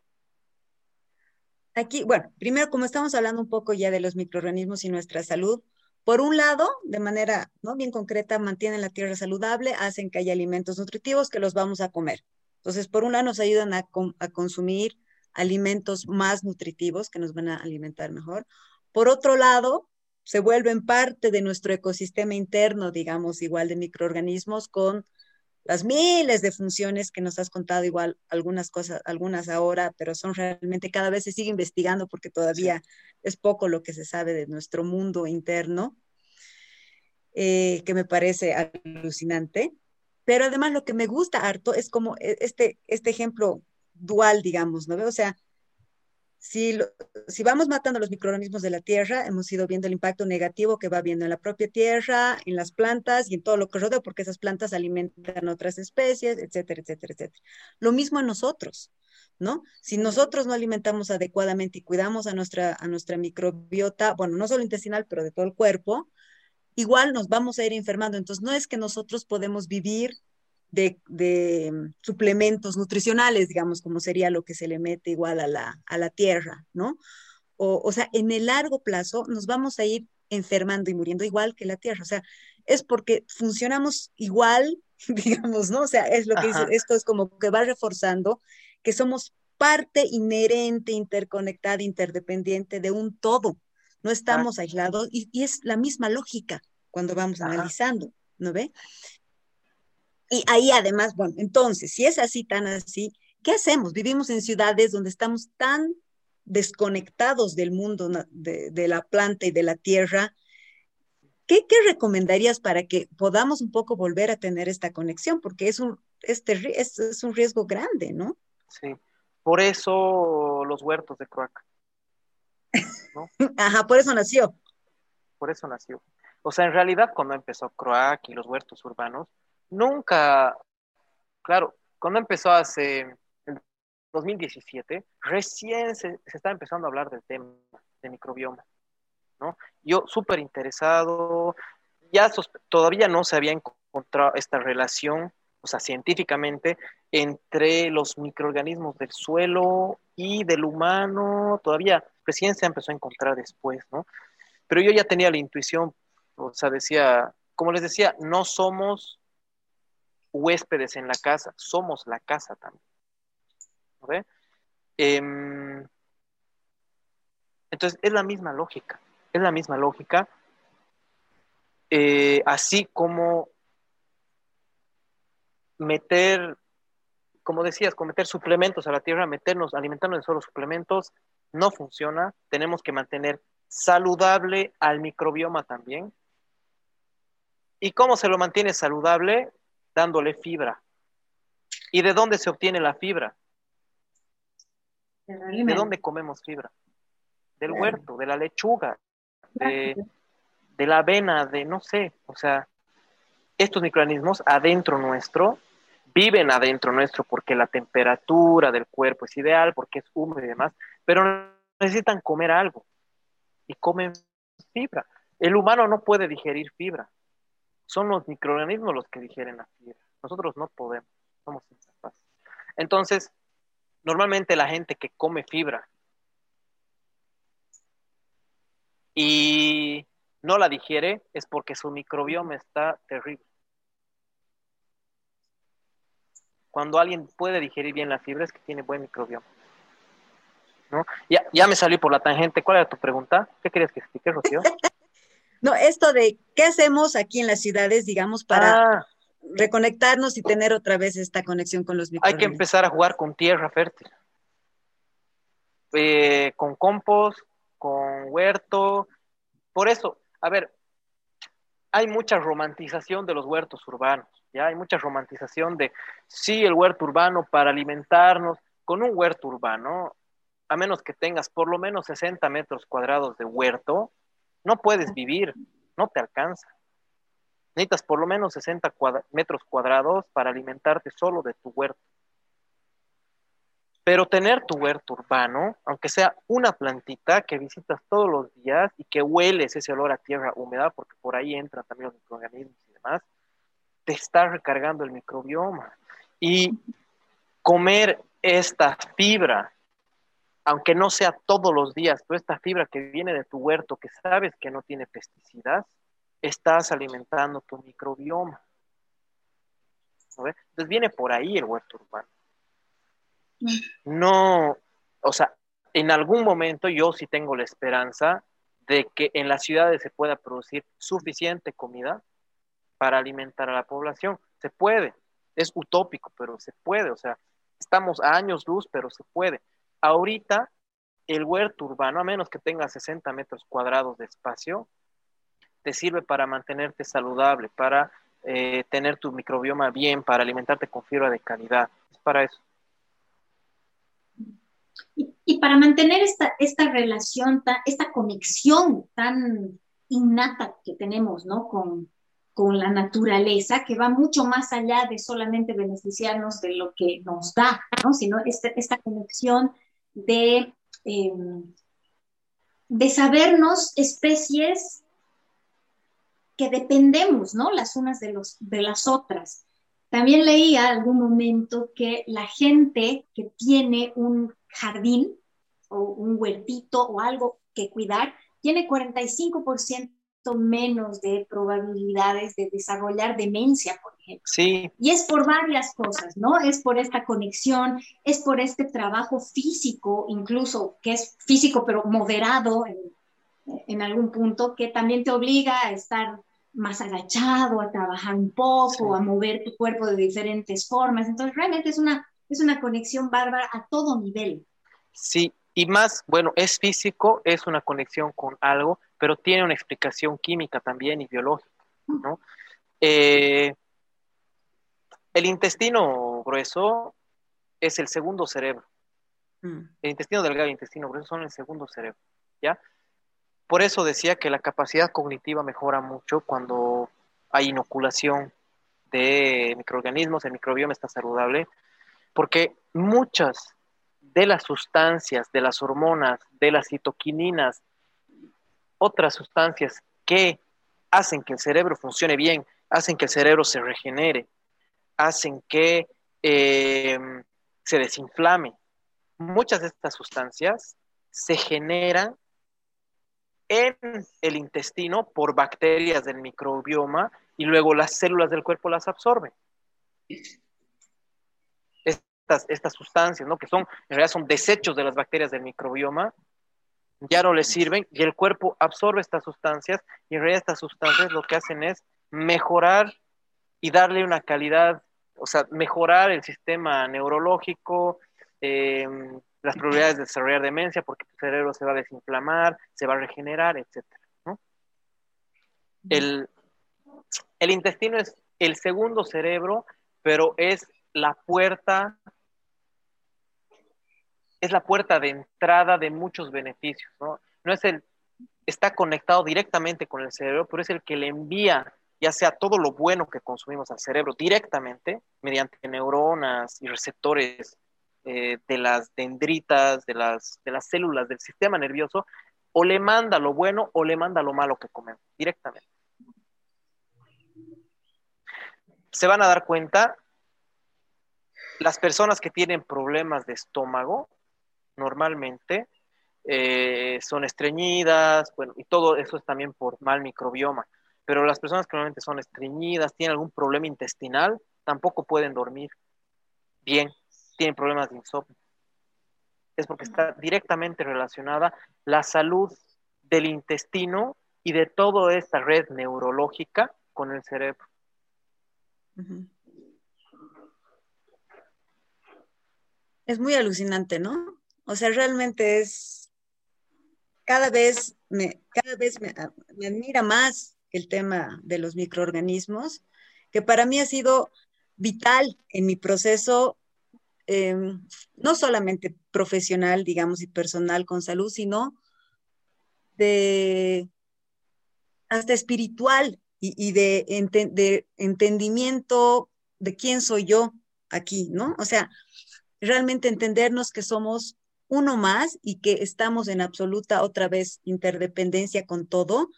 Aquí, bueno, primero, como estamos hablando un poco ya de los microorganismos y nuestra salud, por un lado, de manera ¿no? bien concreta, mantienen la tierra saludable, hacen que haya alimentos nutritivos que los vamos a comer. Entonces, por un lado, nos ayudan a, a consumir alimentos más nutritivos que nos van a alimentar mejor. Por otro lado, se vuelven parte de nuestro ecosistema interno, digamos, igual de microorganismos con las miles de funciones que nos has contado, igual algunas cosas, algunas ahora, pero son realmente cada vez se sigue investigando porque todavía sí. es poco lo que se sabe de nuestro mundo interno, eh, que me parece alucinante. Pero además lo que me gusta harto es como este, este ejemplo dual, digamos, ¿no? O sea, si, si, vamos matando los microorganismos de la tierra, hemos ido viendo el impacto negativo que va viendo en la propia tierra, en las plantas y en todo lo que rodea, porque esas plantas alimentan otras especies, etcétera, etcétera, etcétera. Lo mismo en nosotros, ¿no? Si nosotros no alimentamos adecuadamente y cuidamos a nuestra, a nuestra microbiota, bueno, no solo intestinal, pero de todo el cuerpo, igual nos vamos a ir enfermando. Entonces, no es que nosotros podemos vivir de, de, suplementos nutricionales, digamos, como sería lo que se le mete igual a la, a la tierra, ¿no? O, o, sea, en el largo plazo nos vamos a ir enfermando y muriendo igual que la tierra. O sea, es porque funcionamos igual, digamos, ¿no? O sea, es lo que dice, esto es como que va reforzando que somos parte inherente, interconectada, interdependiente de un todo. No estamos aislados y, y, es la misma lógica cuando vamos Ajá. analizando, ¿no ve? Y ahí además, bueno, entonces, si es así, tan así, ¿qué hacemos? Vivimos en ciudades donde estamos tan desconectados del mundo de, de la planta y de la tierra. ¿Qué, ¿Qué, recomendarías para que podamos un poco volver a tener esta conexión? Porque es un, es, es, es un riesgo grande, ¿no? Sí, por eso los huertos de Croaca. ¿no? Ajá, por eso nació. Por eso nació. O sea, en realidad cuando empezó Croac y los huertos urbanos, nunca, claro, cuando empezó hace el 2017, recién se, se está empezando a hablar del tema de microbioma, ¿no? Yo súper interesado, ya todavía no se había encontrado esta relación, o sea, científicamente, entre los microorganismos del suelo y del humano, todavía recién se empezó a encontrar después, ¿no? Pero yo ya tenía la intuición, o sea, decía, como les decía, no somos huéspedes en la casa, somos la casa también. Eh, entonces, es la misma lógica, es la misma lógica, eh, así como meter, como decías, con meter suplementos a la tierra, meternos, alimentarnos de solo suplementos, no funciona, tenemos que mantener saludable al microbioma también. ¿Y cómo se lo mantiene saludable? Dándole fibra. ¿Y de dónde se obtiene la fibra? ¿De dónde comemos fibra? Del huerto, de la lechuga, de, de, la avena, de no sé, o sea, estos microorganismos adentro nuestro viven adentro nuestro porque la temperatura del cuerpo es ideal, porque es húmedo y demás, pero necesitan comer algo y comen fibra. El humano no puede digerir fibra, son los microorganismos los que digieren la fibra. Nosotros no podemos, somos incapaces. Entonces, normalmente la gente que come fibra y no la digiere, es porque su microbioma está terrible. Cuando alguien puede digerir bien la fibra es que tiene buen microbioma. ¿No? Ya, ya me salí por la tangente. ¿Cuál era tu pregunta? ¿Qué querías que explique, Rocío? no, esto de qué hacemos aquí en las ciudades, digamos, para ah. reconectarnos y tener otra vez esta conexión con los microbios. Hay que empezar a jugar con tierra fértil. Eh, con compost, con huerto. Por eso, a ver, hay mucha romantización de los huertos urbanos, ya hay mucha romantización de, sí, el huerto urbano para alimentarnos. Con un huerto urbano, a menos que tengas por lo menos 60 metros cuadrados de huerto, no puedes vivir, no te alcanza. Necesitas por lo menos 60 metros cuadrados para alimentarte solo de tu huerto. Pero tener tu huerto urbano, aunque sea una plantita que visitas todos los días y que hueles ese olor a tierra húmeda, porque por ahí entran también los microorganismos y demás, te está recargando el microbioma. Y comer esta fibra, aunque no sea todos los días, pero esta fibra que viene de tu huerto, que sabes que no tiene pesticidas, estás alimentando tu microbioma. Entonces viene por ahí el huerto urbano. No, o sea, en algún momento yo sí tengo la esperanza de que en las ciudades se pueda producir suficiente comida para alimentar a la población. Se puede, es utópico, pero se puede, o sea, estamos a años luz, pero se puede. Ahorita, el huerto urbano, a menos que tenga 60 metros cuadrados de espacio, te sirve para mantenerte saludable, para eh, tener tu microbioma bien, para alimentarte con fibra de calidad. Es para eso. Y, para mantener esta, esta relación, esta conexión tan innata que tenemos ¿no? con, con la naturaleza, que va mucho más allá de solamente beneficiarnos de lo que nos da, ¿no? sino esta, esta conexión de, em, de sabernos especies que dependemos, ¿no? Las unas de, los, de las otras. También leía algún momento que la gente que tiene un jardín o un huertito o algo que cuidar, tiene 45% menos de probabilidades de desarrollar demencia, por ejemplo. Sí. Y es por varias cosas, ¿no? Es por esta conexión, es por este trabajo físico, incluso que es físico pero moderado en, en algún punto, que también te obliga a estar más agachado, a trabajar un poco, a mover tu cuerpo de diferentes formas. Entonces, realmente es una es una conexión bárbara a todo nivel. Sí, y más, bueno, es físico, es una conexión con algo, pero tiene una explicación química también y biológica, ¿no? Eh, el intestino grueso es el segundo cerebro. Mm. El intestino delgado y el intestino grueso son el segundo cerebro, ¿ya? Por eso decía que la capacidad cognitiva mejora mucho cuando hay inoculación de microorganismos, el microbioma está saludable, porque muchas de las sustancias, de las hormonas, de las citoquininas, otras sustancias que hacen que el cerebro funcione bien, hacen que el cerebro se regenere, hacen que eh, se desinflame. Muchas de estas sustancias se generan en el intestino por bacterias del microbioma y luego las células del cuerpo las absorben estas, sustancias, ¿no? que son, en realidad son desechos de las bacterias del microbioma, ya no les sirven y el cuerpo absorbe estas sustancias y en realidad estas sustancias lo que hacen es mejorar y darle una calidad, o sea, mejorar el sistema neurológico, em, las probabilidades de desarrollar demencia porque tu cerebro se va a desinflamar, se va a regenerar, etc. El, el intestino es el segundo cerebro, pero es la puerta es la puerta de entrada de muchos beneficios, ¿no? No es el, está conectado directamente con el cerebro, pero es el que le envía ya sea todo lo bueno que consumimos al cerebro directamente mediante neuronas y receptores eh, de las dendritas, de las, de las células del sistema nervioso, o le manda lo bueno o le manda lo malo que comemos directamente. Se van a dar cuenta, las personas que tienen problemas de estómago, normalmente eh, son estreñidas, bueno, y todo eso es también por mal microbioma. Pero las personas que normalmente son estreñidas, tienen algún problema intestinal, tampoco pueden dormir bien, tienen problemas de insomnio. Es porque está directamente relacionada la salud del intestino y de toda esta red neurológica con el cerebro. Es muy alucinante, ¿no? O sea, realmente es, cada vez me, cada vez me, admira más el tema de los microorganismos, que para mí ha sido vital en mi proceso, em, no solamente profesional, digamos, y personal con salud, sino de hasta espiritual y, de, entendimiento de quién soy yo aquí, ¿no? O sea, realmente entendernos que somos uno más y que estamos en absoluta otra vez interdependencia con todo,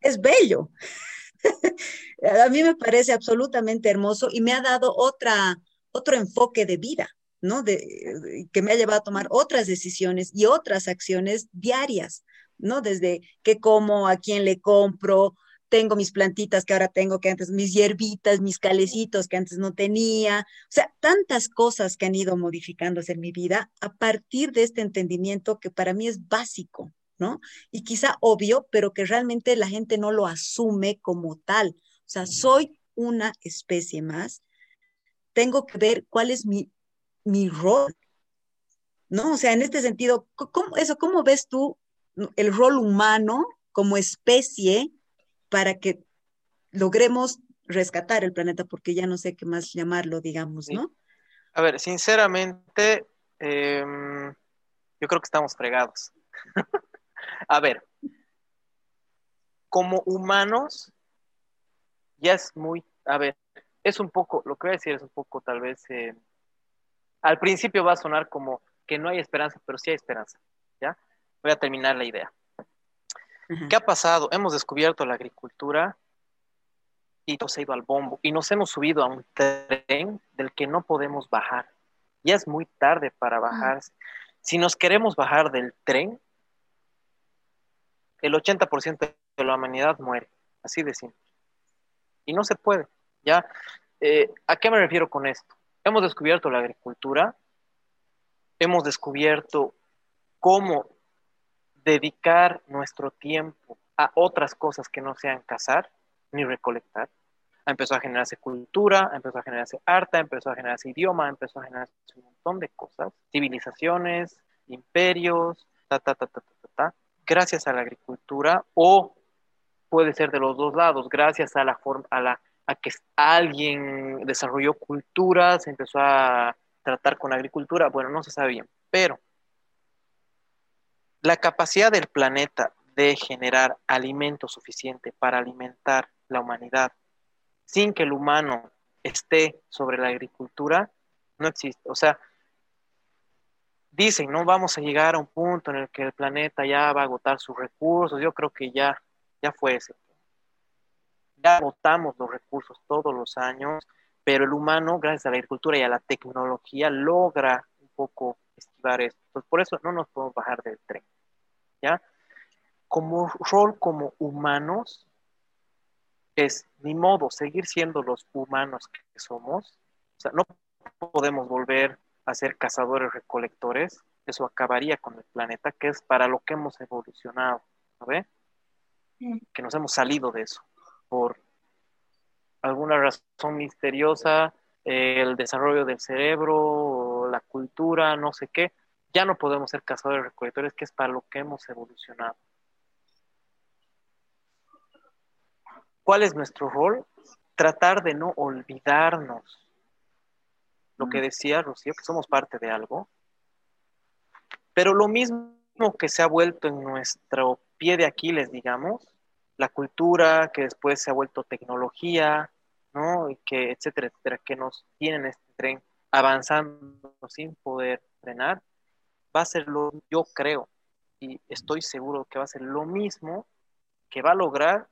es bello. a mí me parece absolutamente hermoso y me ha dado otra, otro enfoque de vida, ¿no? De, que me ha llevado a tomar otras decisiones y otras acciones diarias, ¿no? Desde qué como, a quién le compro, tengo mis plantitas que ahora tengo que antes, mis hierbitas, mis calecitos que antes no tenía, o sea, tantas cosas que han ido modificándose en mi vida a partir de este entendimiento que para mí es básico, ¿no? Y quizá obvio, pero que realmente la gente no lo asume como tal. O sea, soy una especie más, tengo que ver cuál es mi, mi rol, ¿no? O sea, en este sentido, ¿cómo, eso, ¿cómo ves tú el rol humano como especie para que logremos rescatar el planeta, porque ya no sé qué más llamarlo, digamos, ¿no? A ver, sinceramente, em, yo creo que estamos fregados. a ver, como humanos, ya es muy, a ver, es un poco, lo que voy a decir es un poco tal vez, eh, al principio va a sonar como que no hay esperanza, pero sí hay esperanza, ¿ya? Voy a terminar la idea. ¿Qué ha pasado? Hemos descubierto la agricultura y todo se ha ido al bombo y nos hemos subido a un tren del que no podemos bajar. Ya es muy tarde para bajarse. Si nos queremos bajar del tren, el 80% de la humanidad muere, así de simple. Y no se puede. ¿ya? Eh, ¿A qué me refiero con esto? Hemos descubierto la agricultura, hemos descubierto cómo dedicar nuestro tiempo a otras cosas que no sean cazar ni recolectar. Empezó a generarse cultura, empezó a generarse arte, empezó a generarse idioma, empezó a generarse un montón de cosas, civilizaciones, imperios, ta, ta, ta, ta, ta, ta, gracias a la agricultura o puede ser de los dos lados, gracias a la forma, a la a que alguien desarrolló cultura, se empezó a tratar con agricultura, bueno, no se sabe bien, pero la capacidad del planeta de generar alimento suficiente para alimentar la humanidad sin que el humano esté sobre la agricultura no existe. O sea, dicen, no vamos a llegar a un punto en el que el planeta ya va a agotar sus recursos. Yo creo que ya, ya fue ese. Ya agotamos los recursos todos los años, pero el humano, gracias a la agricultura y a la tecnología, logra un poco esquivar esto. Entonces, por eso no nos podemos bajar del tren. ¿Ya? Como rol como humanos, es ni modo seguir siendo los humanos que somos. O sea, no podemos volver a ser cazadores recolectores. Eso acabaría con el planeta, que es para lo que hemos evolucionado. ¿no ve? Que nos hemos salido de eso por alguna razón misteriosa, el desarrollo del cerebro, la cultura, no sé qué, ya no podemos ser cazadores recolectores, que es para lo que hemos evolucionado. ¿Cuál es nuestro rol? Tratar de no olvidarnos. Lo que decía Rocío, que somos parte de algo. Pero lo mismo que se ha vuelto en nuestro pie de Aquiles, digamos, la cultura, que después se ha vuelto tecnología, ¿no? Y que, etcétera, etcétera, que nos tienen este tren avanzando sin poder frenar, va a ser lo, yo creo, y estoy seguro que va a ser lo mismo que va a lograr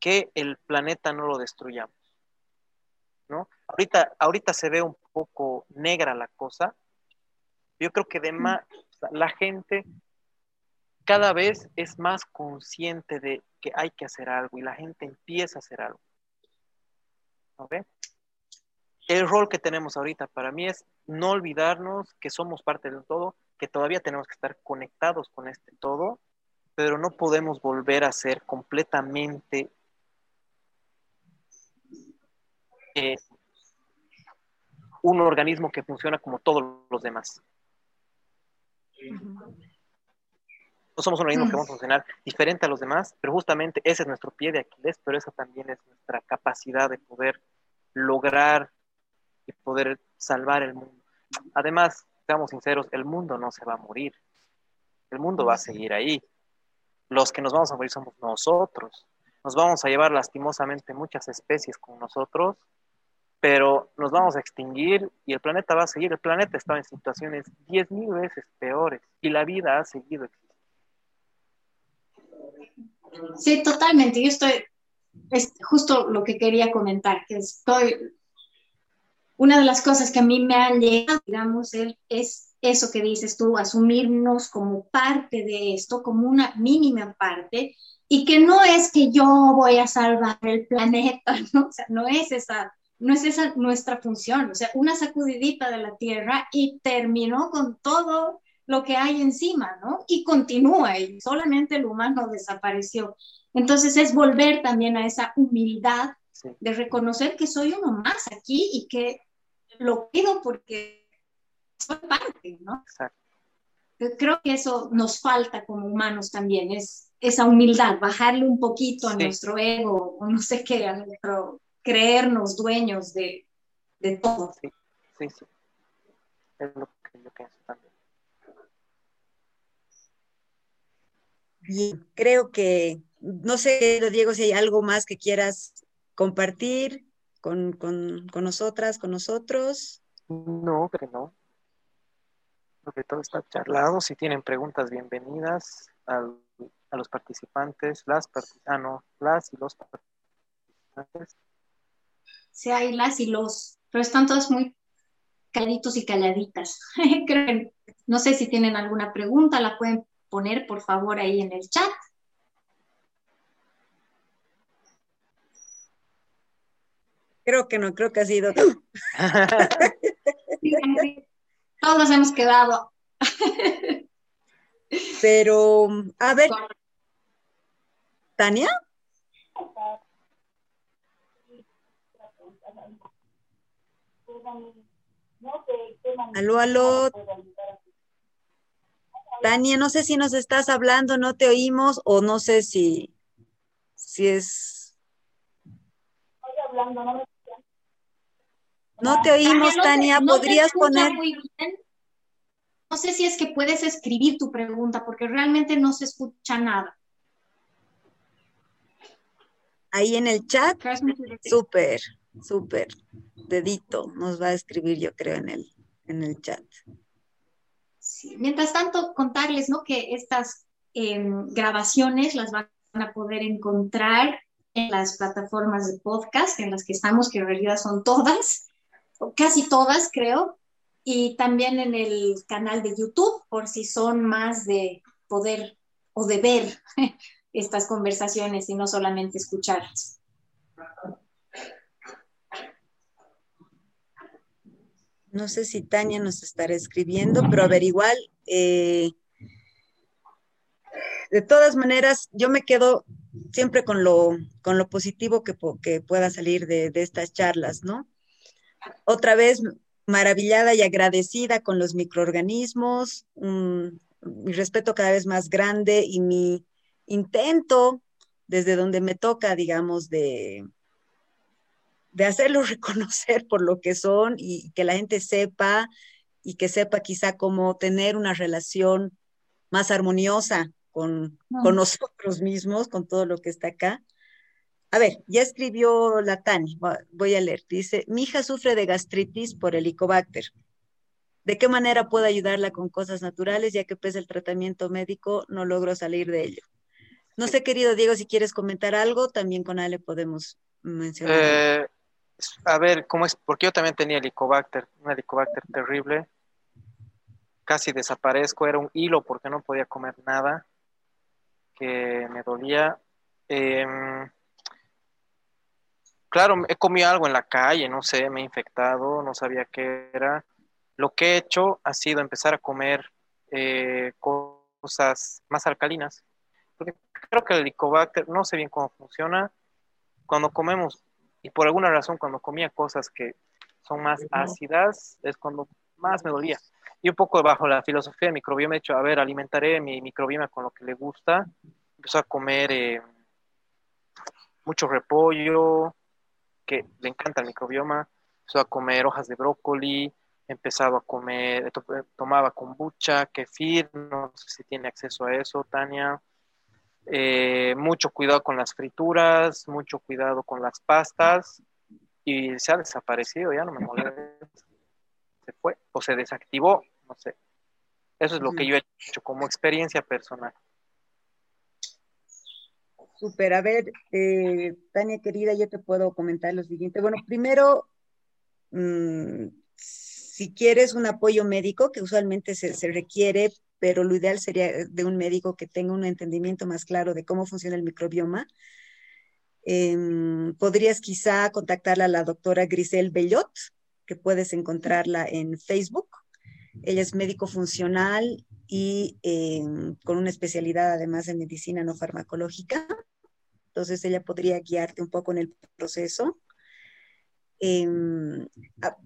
que el planeta no lo destruyamos. ¿no? Ahorita, ahorita se ve un poco negra la cosa. Yo creo que de la gente cada vez es más consciente de que hay que hacer algo y la gente empieza a hacer algo. El rol que tenemos ahorita para mí es no olvidarnos que somos parte del todo, que todavía tenemos que estar conectados con este todo, pero no podemos volver a ser completamente eh, un organismo que funciona como todos los demás. No somos un organismo que va a funcionar diferente a los demás, pero justamente ese es nuestro pie de Aquiles, pero esa también es nuestra capacidad de poder lograr y poder salvar el mundo. Además, seamos sinceros, el mundo no se va a morir. El mundo va a seguir ahí. Los que nos vamos a morir somos nosotros. Nos vamos a llevar lastimosamente muchas especies con nosotros, pero nos vamos a extinguir y el planeta va a seguir. El planeta estaba en situaciones 10.000 veces peores y la vida ha seguido existiendo. Sí, totalmente. Yo estoy, es justo lo que quería comentar, que estoy, una de las cosas que a mí me han llegado, digamos, es eso que dices tú, asumirnos como parte de esto, como una mínima parte, y que no es que yo voy a salvar el planeta, ¿no? O sea, no es esa, no es esa nuestra función, o sea, una sacudidita de la Tierra y terminó con todo lo que hay encima, ¿no? Y continúa, y solamente el humano desapareció. Entonces es volver también a esa humildad de reconocer que soy uno más aquí y que lo pido porque soy parte, ¿no? Creo que eso nos falta como humanos también, es esa humildad, bajarle un poquito a nuestro ego, o no sé qué, a nuestro creernos dueños de, de todo. Sí, sí, sí. Es lo que yo pienso también. Bien, creo que, no sé, Diego, si hay algo más que quieras compartir con, nosotras, con nosotros. No, pero no. Creo que todo está charlado. Si tienen preguntas, bienvenidas a los participantes, las participanos, las y los participantes. Sí, hay las y los, pero están todos muy calladitos y calladitas. no sé si tienen alguna pregunta, la pueden poner por favor ahí en el chat. Creo que no, creo que ha sido. Todos nos hemos quedado. Pero, a ver, Tania. Aló, aló. Tania, no sé si nos estás hablando, no te oímos o no sé si, si es... no te oímos, Tania, ¿podrías poner... No sé si es que puedes escribir tu pregunta porque realmente no se escucha nada. Ahí en el chat, súper, súper, dedito, nos va a escribir yo creo en el, en el chat. Mientras tanto, contarles ¿no? que estas em, grabaciones las van a poder encontrar en las plataformas de podcast en las que estamos, que en realidad son todas, casi todas creo, y también en el canal de YouTube, por si son más de poder o de ver estas conversaciones y no solamente escucharlas. No sé si Tania nos estará escribiendo, pero a ver, igual, eh, de todas maneras, yo me quedo siempre con lo, con lo positivo que, que pueda salir de, estas charlas, ¿no? Otra vez, maravillada y agradecida con los microorganismos, mi respeto cada vez más grande y mi intento desde donde me toca, digamos, de, de hacerlos reconocer por lo que son y que la gente sepa y que sepa quizá cómo tener una relación más armoniosa con, con nosotros mismos, con todo lo que está acá. A ver, ya escribió la Tani, voy a leer. Dice, mi hija sufre de gastritis por helicobacter. ¿De qué manera puedo ayudarla con cosas naturales, ya que pese el tratamiento médico no logro salir de ello? No sé, querido Diego, si quieres comentar algo, también con Ale podemos mencionar. Eh, a ver, ¿cómo es? Porque yo también tenía helicobacter, un helicobacter terrible. casi desaparezco, era un hilo porque no podía comer nada, que me dolía. Em, claro, he comido algo en la calle, no sé, me he infectado, no sabía qué era. Lo que he hecho ha sido empezar a comer eh, cosas más alcalinas, porque creo que el Helicobacter, no sé bien cómo funciona, cuando comemos, y por alguna razón cuando comía cosas que son más ácidas, es cuando más me dolía. Y un poco bajo la filosofía de microbioma, he dicho, a ver, alimentaré mi microbioma con lo que le gusta. Empezó a comer eh, mucho repollo, que le encanta el microbioma. Empezó a comer hojas de brócoli, empezado a comer, tomaba kombucha, kefir, no sé si tiene acceso a eso, Tania. Eh, mucho cuidado con las frituras, mucho cuidado con las pastas y se ha desaparecido, ya no me molesta. Se fue o se desactivó, no sé. Eso es lo que yo he hecho como experiencia personal. Super, a ver, eh, Tania querida, yo te puedo comentar lo siguiente. Bueno, primero, mmm, si quieres un apoyo médico, que usualmente se, requiere, pero lo ideal sería de un médico que tenga un entendimiento más claro de cómo funciona el microbioma, em, podrías quizá contactarla a la doctora Grisel Bellot, que puedes encontrarla en Facebook. Ella es médico funcional y em, con una especialidad además en medicina no farmacológica. Entonces ella podría guiarte un poco en el proceso. Em,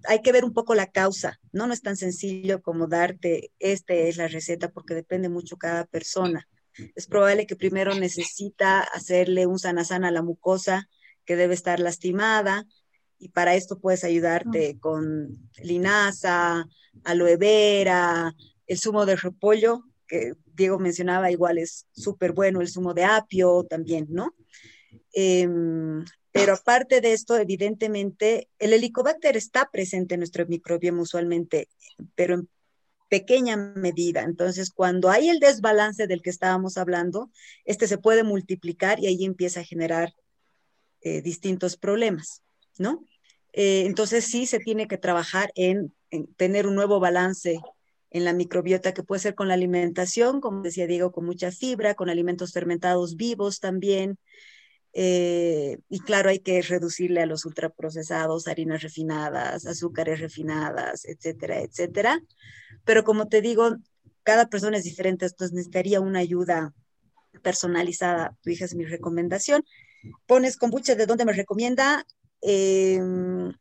hay que ver un poco la causa, ¿no? No es tan sencillo como darte, esta es la receta, porque depende mucho cada persona. Es probable que primero necesita hacerle un sanasana a la mucosa que debe estar lastimada, y para esto puedes ayudarte con linaza, aloe vera, el zumo de repollo, que Diego mencionaba, igual es súper bueno, el zumo de apio también, ¿no? Em, pero aparte de esto, evidentemente, el helicobacter está presente en nuestro microbioma usualmente, pero en pequeña medida. Entonces, cuando hay el desbalance del que estábamos hablando, este se puede multiplicar y ahí empieza a generar eh, distintos problemas, ¿no? Eh, entonces, sí se tiene que trabajar en, en tener un nuevo balance en la microbiota, que puede ser con la alimentación, como decía Diego, con mucha fibra, con alimentos fermentados vivos también, eh, y claro, hay que reducirle a los ultraprocesados, harinas refinadas, azúcares refinadas, etcétera, etcétera. Pero como te digo, cada persona es diferente, entonces necesitaría una ayuda personalizada. Tu hija es mi recomendación. Pones kombucha, ¿de dónde me recomienda? Em,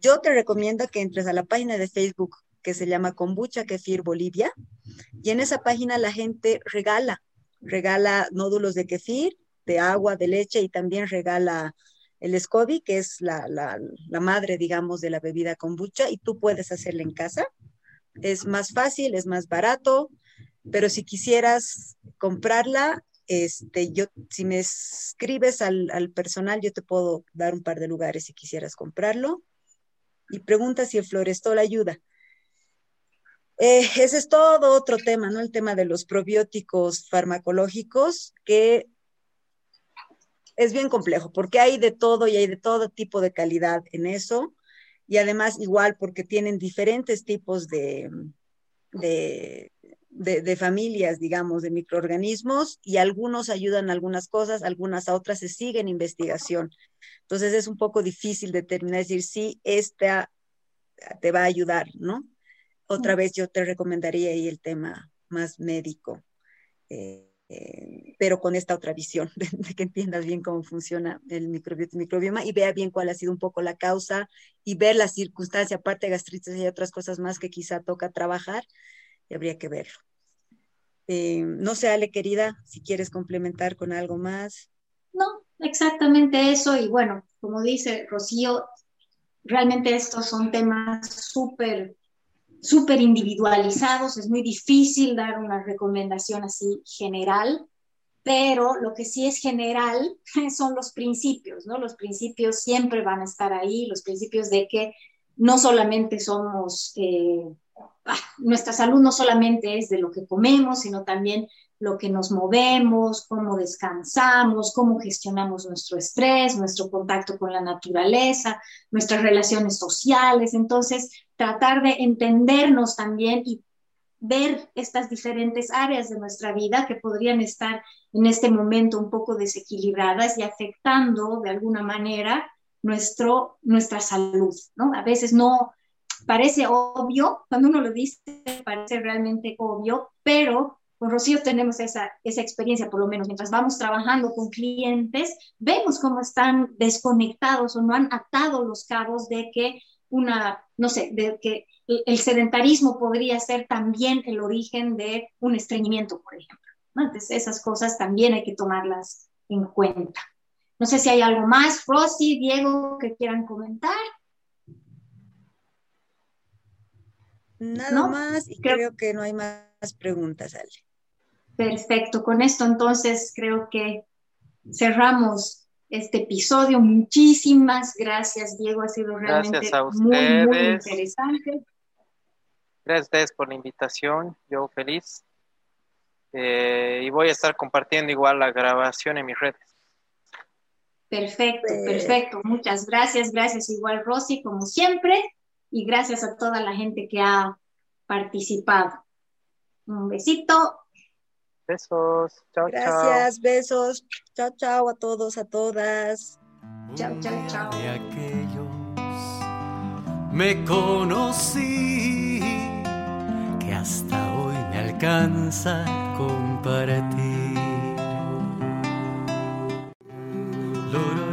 yo te recomiendo que entres a la página de Facebook que se llama Kombucha Kefir Bolivia y en esa página la gente regala, regala nódulos de kefir de agua, de leche y también regala el SCOBY, que es la, madre, digamos, de la bebida kombucha y tú puedes hacerla en casa. Es más fácil, es más barato, pero si quisieras comprarla, este, yo, si me escribes al, personal, yo te puedo dar un par de lugares si quisieras comprarlo. Y pregunta si el florestol ayuda. Eh, ese es todo otro tema, ¿no? El tema de los probióticos farmacológicos, que es bien complejo porque hay de todo y hay de todo tipo de calidad en eso. Y además igual porque tienen diferentes tipos de, de, de, familias, digamos, de microorganismos y algunos ayudan a algunas cosas, algunas a otras se siguen investigación. Entonces es un poco difícil determinar, decir, si esta te va a ayudar, ¿no? Otra vez yo te recomendaría ahí el tema más médico. Eh, eh, pero con esta otra visión, de, que entiendas bien cómo funciona el microbioma y vea bien cuál ha sido un poco la causa y ver la circunstancia, aparte de gastritis y otras cosas más que quizá toca trabajar, y habría que verlo. Eh, no sé, Ale, querida, si quieres complementar con algo más. No, exactamente eso. Y bueno, como dice Rocío, realmente estos son temas súper súper individualizados, es muy difícil dar una recomendación así general, pero lo que sí es general son los principios, ¿no? Los principios siempre van a estar ahí, los principios de que no solamente somos eh, nuestra salud no solamente es de lo que comemos, sino también lo que nos movemos, cómo descansamos, cómo gestionamos nuestro estrés, nuestro contacto con la naturaleza, nuestras relaciones sociales. Entonces, tratar de entendernos también y ver estas diferentes áreas de nuestra vida que podrían estar en este momento un poco desequilibradas y afectando de alguna manera nuestro, nuestra salud. A veces no parece obvio, cuando uno lo dice parece realmente obvio, pero con Rocío tenemos esa, esa experiencia, por lo menos mientras vamos trabajando con clientes, vemos cómo están desconectados o no han atado los cabos de que una, no sé, de que el sedentarismo podría ser también el origen de un estreñimiento, por ejemplo. Entonces, esas cosas también hay que tomarlas en cuenta. No sé si hay algo más, Rosy, Diego, que quieran comentar. Nada más y creo... que no hay más preguntas, Ale. Perfecto, con esto entonces creo que cerramos este episodio. Muchísimas gracias, Diego, ha sido realmente muy, muy interesante. Gracias a ustedes por la invitación, yo feliz. Eh, y voy a estar compartiendo igual la grabación en mis redes. Perfecto, perfecto. Muchas gracias. Gracias igual, Rosy, como siempre y gracias a toda la gente que ha participado. Un besito. Besos. Chao, Gracias, chao. besos. Chao, chao a todos, a todas. Chao, chao, chao. De aquellos me conocí que hasta hoy me alcanza compartir. Loro